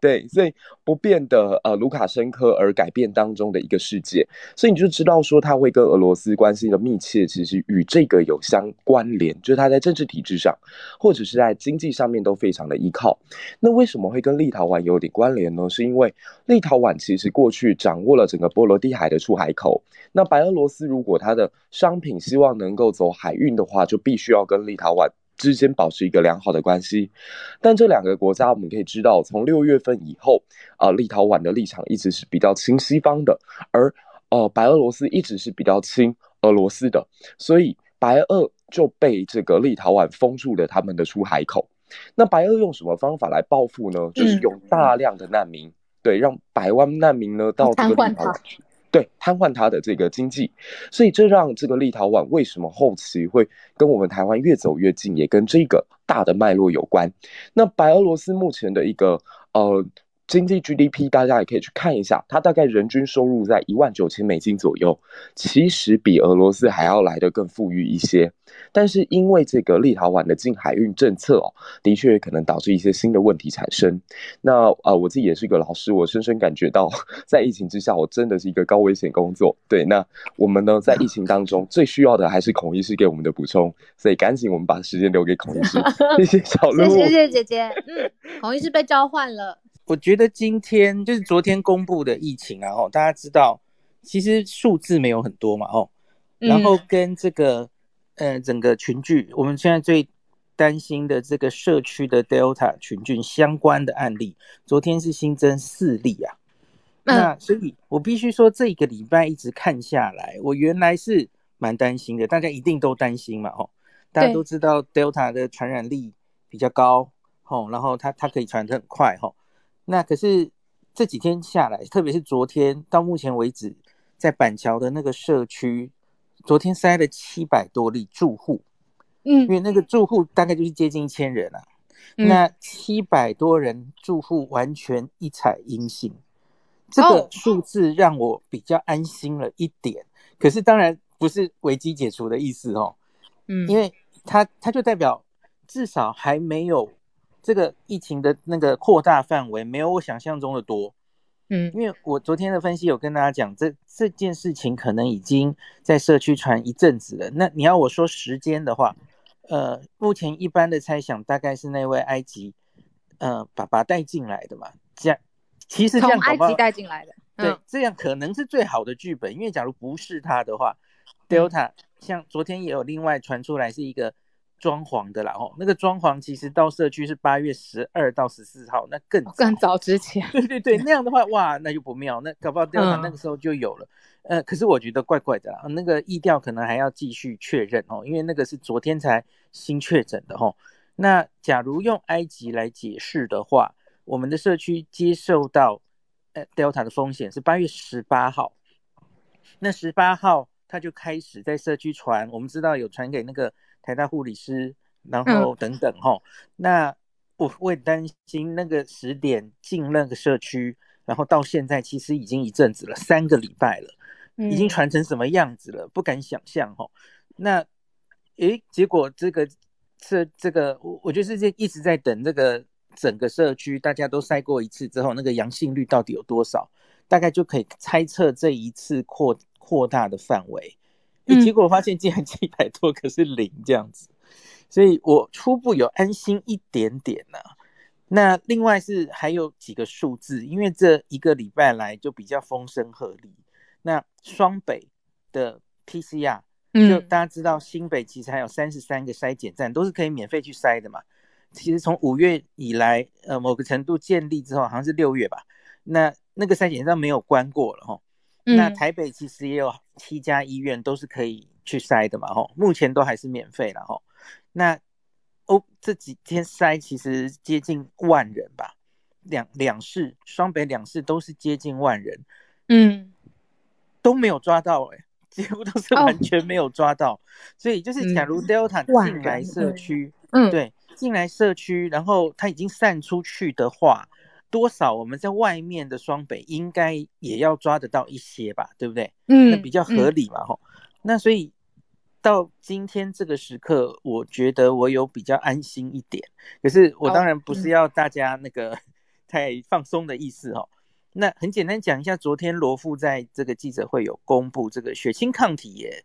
对，所以不变的呃，卢卡申科而改变当中的一个世界，所以你就知道说他会跟俄罗斯关系的密切，其实与这个有相关联，就是他在政治体制上或者是在经济上面都非常的依靠。那为什么会跟立陶宛有点关联呢？是因为立陶宛其实过去掌握了整个波罗的海的出海口，那白俄罗斯如果它的商品希望能够走海运的话，就必须要跟立陶宛之间保持一个良好的关系，但这两个国家我们可以知道，从六月份以后，啊，立陶宛的立场一直是比较亲西方的，而呃，白俄罗斯一直是比较亲俄罗斯的，所以白俄就被这个立陶宛封住了他们的出海口。那白俄用什么方法来报复呢？就是用大量的难民，对，让百万难民呢到这个立陶宛去。对，瘫痪它的这个经济，所以这让这个立陶宛为什么后期会跟我们台湾越走越近，也跟这个大的脉络有关。那白俄罗斯目前的一个呃。经济 GDP，大家也可以去看一下，它大概人均收入在一万九千美金左右，其实比俄罗斯还要来得更富裕一些。但是因为这个立陶宛的近海运政策哦，的确可能导致一些新的问题产生。那呃，我自己也是一个老师，我深深感觉到，在疫情之下，我真的是一个高危险工作。对，那我们呢，在疫情当中 最需要的还是孔医师给我们的补充，所以赶紧我们把时间留给孔医师。谢谢小鹿，谢谢姐姐。嗯，孔医师被召唤了。我觉得今天就是昨天公布的疫情啊，哦，大家知道，其实数字没有很多嘛，哦，然后跟这个，呃，整个群聚，我们现在最担心的这个社区的 Delta 群聚相关的案例，昨天是新增四例啊，那所以我必须说，这个礼拜一直看下来，我原来是蛮担心的，大家一定都担心嘛，哦，大家都知道 Delta 的传染力比较高，吼，然后它它可以传得很快，吼。那可是这几天下来，特别是昨天到目前为止，在板桥的那个社区，昨天塞了七百多例住户，嗯，因为那个住户大概就是接近一千人啊，那七百多人住户完全一采阴性，这个数字让我比较安心了一点。可是当然不是危机解除的意思哦，嗯，因为它它就代表至少还没有。这个疫情的那个扩大范围没有我想象中的多，嗯，因为我昨天的分析有跟大家讲，这这件事情可能已经在社区传一阵子了。那你要我说时间的话，呃，目前一般的猜想大概是那位埃及，呃，爸爸带进来的嘛，这样其实这样埃及带进来的，对，这样可能是最好的剧本，因为假如不是他的话，Delta 像昨天也有另外传出来是一个。装潢的啦，哦，那个装潢其实到社区是八月十二到十四号，那更更早之前。对对对，那样的话，哇，那就不妙，那搞不好调查那个时候就有了。呃，可是我觉得怪怪的啦，那个意调可能还要继续确认哦，因为那个是昨天才新确诊的哦。那假如用埃及来解释的话，我们的社区接受到呃 Delta 的风险是八月十八号，那十八号他就开始在社区传，我们知道有传给那个。台大护理师，然后等等哈，那我会担心那个十点进那个社区，然后到现在其实已经一阵子了，三个礼拜了，已经传成什么样子了，不敢想象哈。那诶，结果这个这这个，我我就是这一直在等这个整个社区大家都筛过一次之后，那个阳性率到底有多少，大概就可以猜测这一次扩扩大的范围。诶结果发现竟然七百多可是零这样子，所以我初步有安心一点点呢、那另外是还有几个数字，因为这一个礼拜来就比较风声鹤唳。那双北的 PCR，就嗯大家知道新北其实还有三十三个筛检站，都是可以免费去筛的嘛。其实从五月以来，呃，某个程度建立之后，好像是六月吧，那那个筛检站没有关过了哈。那嗯台北其实也有七家医院都是可以去筛的嘛，吼，目前都还是免费了，吼。那哦，这几天筛其实接近万人吧，两两市双北两市都是接近万人，嗯。都没有抓到、欸，几乎都是哦。完全没有抓到。所以就是假如 Delta 进来社区，嗯，对，进来社区，然后它已经散出去的话，多少我们在外面的双北应该也要抓得到一些吧，对不对？嗯，那比较合理嘛，吼、那所以到今天这个时刻，我觉得我有比较安心一点。可是我当然不是要大家那个 太放松的意思哦。那很简单讲一下，昨天罗富在这个记者会有公布，这个血清抗体也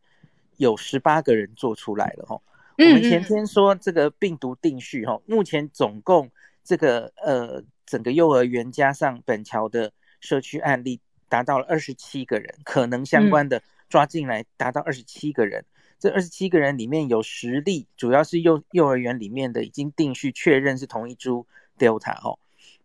有十八个人做出来了哈。我嗯们前天说这个病毒定序哈，目前总共这个呃整个幼儿园加上本桥的社区案例达到了二十七个人，可能相关的抓进来达到二十七个人。这二十七个人里面有十例，主要是幼幼儿园里面的已经定序确认是同一株 Delta 哦。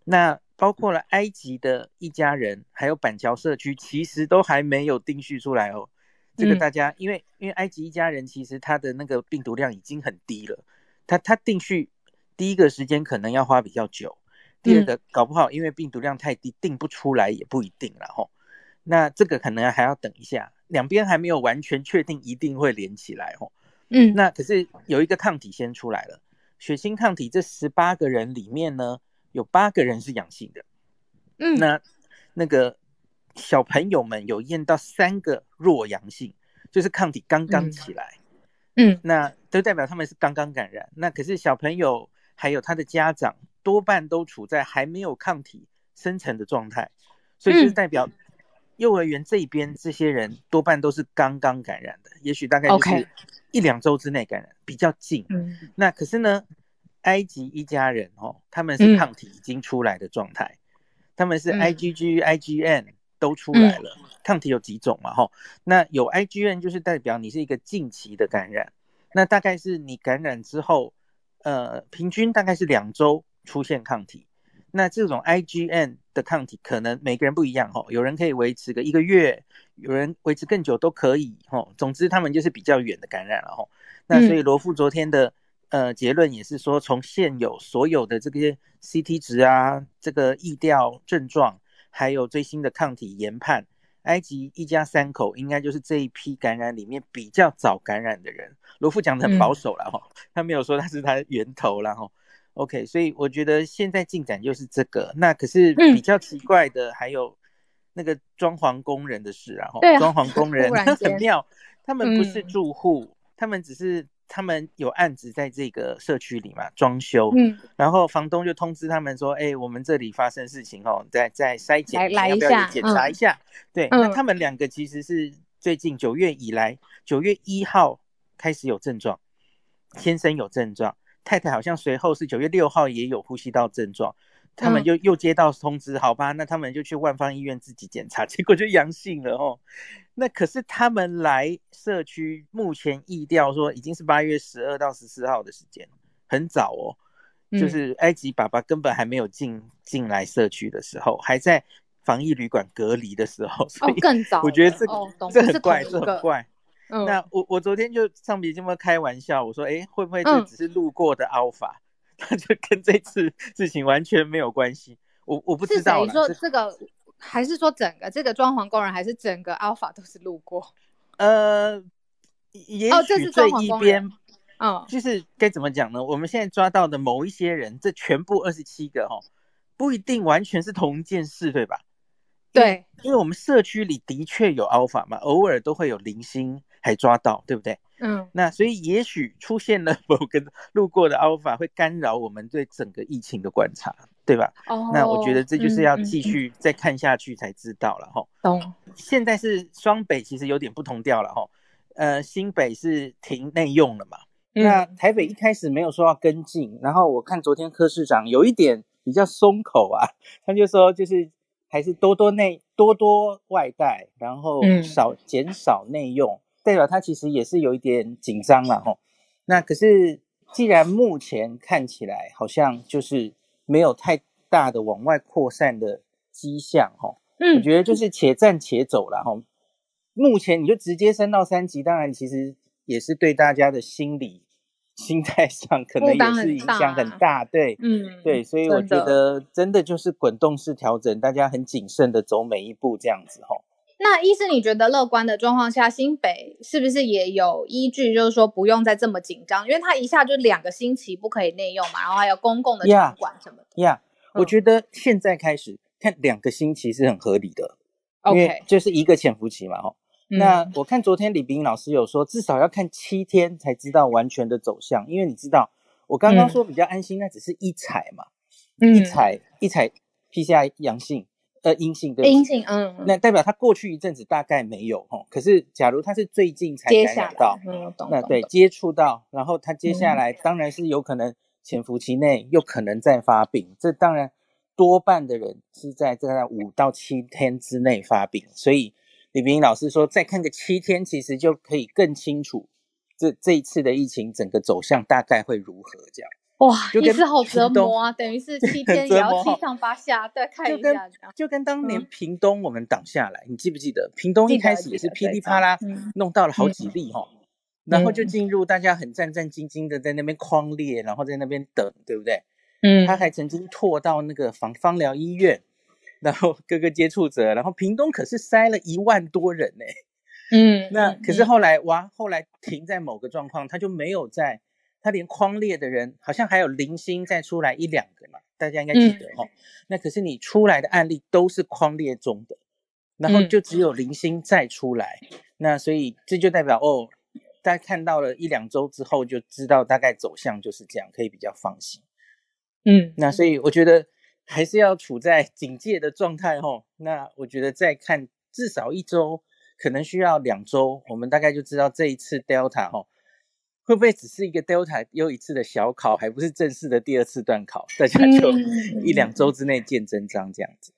那包括了埃及的一家人，还有板桥社区，其实都还没有定序出来哦。这个嗯大家，因为因为埃及一家人其实他的那个病毒量已经很低了，他他定序第一个时间可能要花比较久，第二个搞不好因为病毒量太低定不出来也不一定了吼。那这个可能还要等一下，两边还没有完全确定一定会连起来吼。嗯，那可是有一个抗体先出来了，血清抗体这十八个人里面呢，有八个人是阳性的。嗯那那个小朋友们有验到三个弱阳性，就是抗体刚刚起来，嗯那都代表他们是刚刚感染。那可是小朋友还有他的家长多半都处在还没有抗体生成的状态，所以就代表幼儿园这边这些人多半都是刚刚感染的，也许大概就是一两周之内感染，比较近。嗯。那可是呢，埃及一家人哦，他们嗯。是抗体已经出来的状态，他们是嗯。IgG、IgN 都出来了，抗体有几种嘛吼？那有 IgN 就是代表你是一个近期的感染，那大概是你感染之后，呃，平均大概是两周出现抗体。那这种 IgN 的抗体可能每个人不一样哦，有人可以维持个一个月，有人维持更久都可以哦。总之他们就是比较远的感染了哦。那所以罗富昨天的呃结论也是说，从现有所有的这些 CT 值啊，这个疫调症状，还有最新的抗体研判，埃及一家三口应该就是这一批感染里面比较早感染的人。罗富讲的很保守了哈，他没有说他是他的源头了哈。OK，所以我觉得现在进展就是这个。那可是嗯比较奇怪的还有那个装潢工人的事啊，哈对啊装潢工 人很妙，他们不是嗯住户，他们只是他们有案子在这个社区里嘛装修，嗯然后房东就通知他们说，哎、我们这里发生事情哦，再再筛检，一下不要也检查嗯一下？对，嗯那他们两个其实是最近九月以来，九月一号开始有症状，先生有症状，太太好像随后是九月六号也有呼吸道症状。他们嗯就又接到通知，好吧，那他们就去万方医院自己检查，结果就阳性了哦。那可是他们来社区，目前疫调说已经是八月十二到十四号的时间，很早哦。就嗯是埃及爸爸根本还没有进进来社区的时候，还在防疫旅馆隔离的时候，所哦以更早我觉得这个、这很怪，这很怪。嗯那我我昨天就上笔这么开玩笑，我说，哎，会不会这嗯只是路过的 alpha？、他 就跟这次事情完全没有关系。我我不知道啦，谁说这这个？还是说整个这个装潢工人，还是整个 Alpha 都是路过？呃，也许这一边嗯就是该怎么讲呢？我们现在抓到的某一些人，这全部二十七个哈，不一定完全是同一件事，对吧？对，因为我们社区里的确有 alpha 嘛，偶尔都会有零星还抓到，对不对？嗯那所以也许出现了某个路过的 alpha 会干扰我们对整个疫情的观察，对吧？哦，那我觉得这就是要嗯继续再看下去才知道了哈。懂，现在是双北，其实有点不同调了哈。呃新北是停内用了嘛？那台北一开始没有说要跟进，然后我看昨天柯市长有一点比较松口啊，他就说就是还是多多内多多外带，然后少减少内用，代表他其实也是有一点紧张了吼。那可是既然目前看起来好像就是没有太大的往外扩散的迹象吼，嗯，我觉得就是且战且走了吼。目前你就直接升到三级，当然其实也是对大家的心理。心态上可能也是影响很大，对，嗯，对，所以我觉得真的就是滚动式调整，大家很谨慎的走每一步这样子哈。那医生，你觉得乐观的状况下，新北是不是也有依据，就是说不用再这么紧张？因为他一下就两个星期不可以内用嘛，然后还有公共的场馆什么的。呀，我觉得现在开始看两个星期是很合理的，因为就是一个潜伏期嘛，哈。那我看昨天李冰老师有说，至少要看七天才知道完全的走向，因为你知道我刚刚说比较安心，那只是一采嘛，一采一采 PCR 阳性呃阴性对阴性嗯，那代表他过去一阵子大概没有哦，可是假如他是最近才感染到，那对接触到，然后他接下来当然是有可能潜伏期内又可能再发病，这当然多半的人是在这五到七天之内发病，所以。李冰老师说：“再看个七天，其实就可以更清楚这这一次的疫情整个走向大概会如何。这样哇，也是好折磨啊！等于是 七天也要七上八下，再看一下。就跟当年屏东我们挡下来，你记不记得？屏东一开始也是噼里啪啦弄到了好几例哈，然后就进入大家很战战兢兢的在那边框列，然后在那边等，对不对？嗯，他还曾经拓到那个防方疗医院。”然后各个接触者，然后屏东可是塞了一万多人呢，嗯，那可是后来哇，后来停在某个状况，他就没有在，他连框列的人好像还有零星再出来一两个嘛，大家应该记得哈。那可是你出来的案例都是框列中的，然后就只有零星再出来，那所以这就代表哦，大家看到了一两周之后就知道大概走向就是这样，可以比较放心。嗯，那所以我觉得。还是要处在 警戒的状态吼，那我觉得再看至少一周，可能需要两周，我们大概就知道这一次 Delta 吼会不会只是一个 Delta 又一次的小考，还不是正式的第二次段考，大家就一两周之内见真章这样子。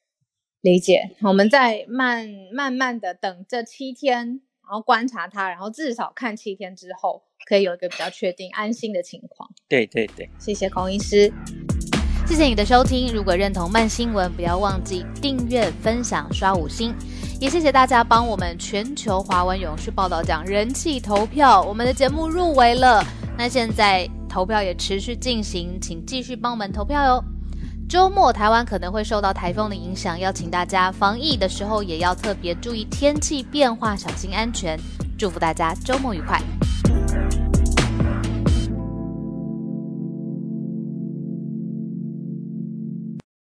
理解，我们在慢慢慢的等这七天，然后观察它，然后至少看七天之后，可以有一个比较确定安心的情况。对对对，谢谢孔医师。谢谢你的收听，如果认同慢新闻，不要忘记订阅、分享、刷五星。也谢谢大家帮我们全球华文勇士报道奖人气投票，我们的节目入围了。那现在投票也持续进行，请继续帮我们投票哟。周末台湾可能会受到台风的影响，要请大家防疫的时候也要特别注意天气变化，小心安全。祝福大家周末愉快。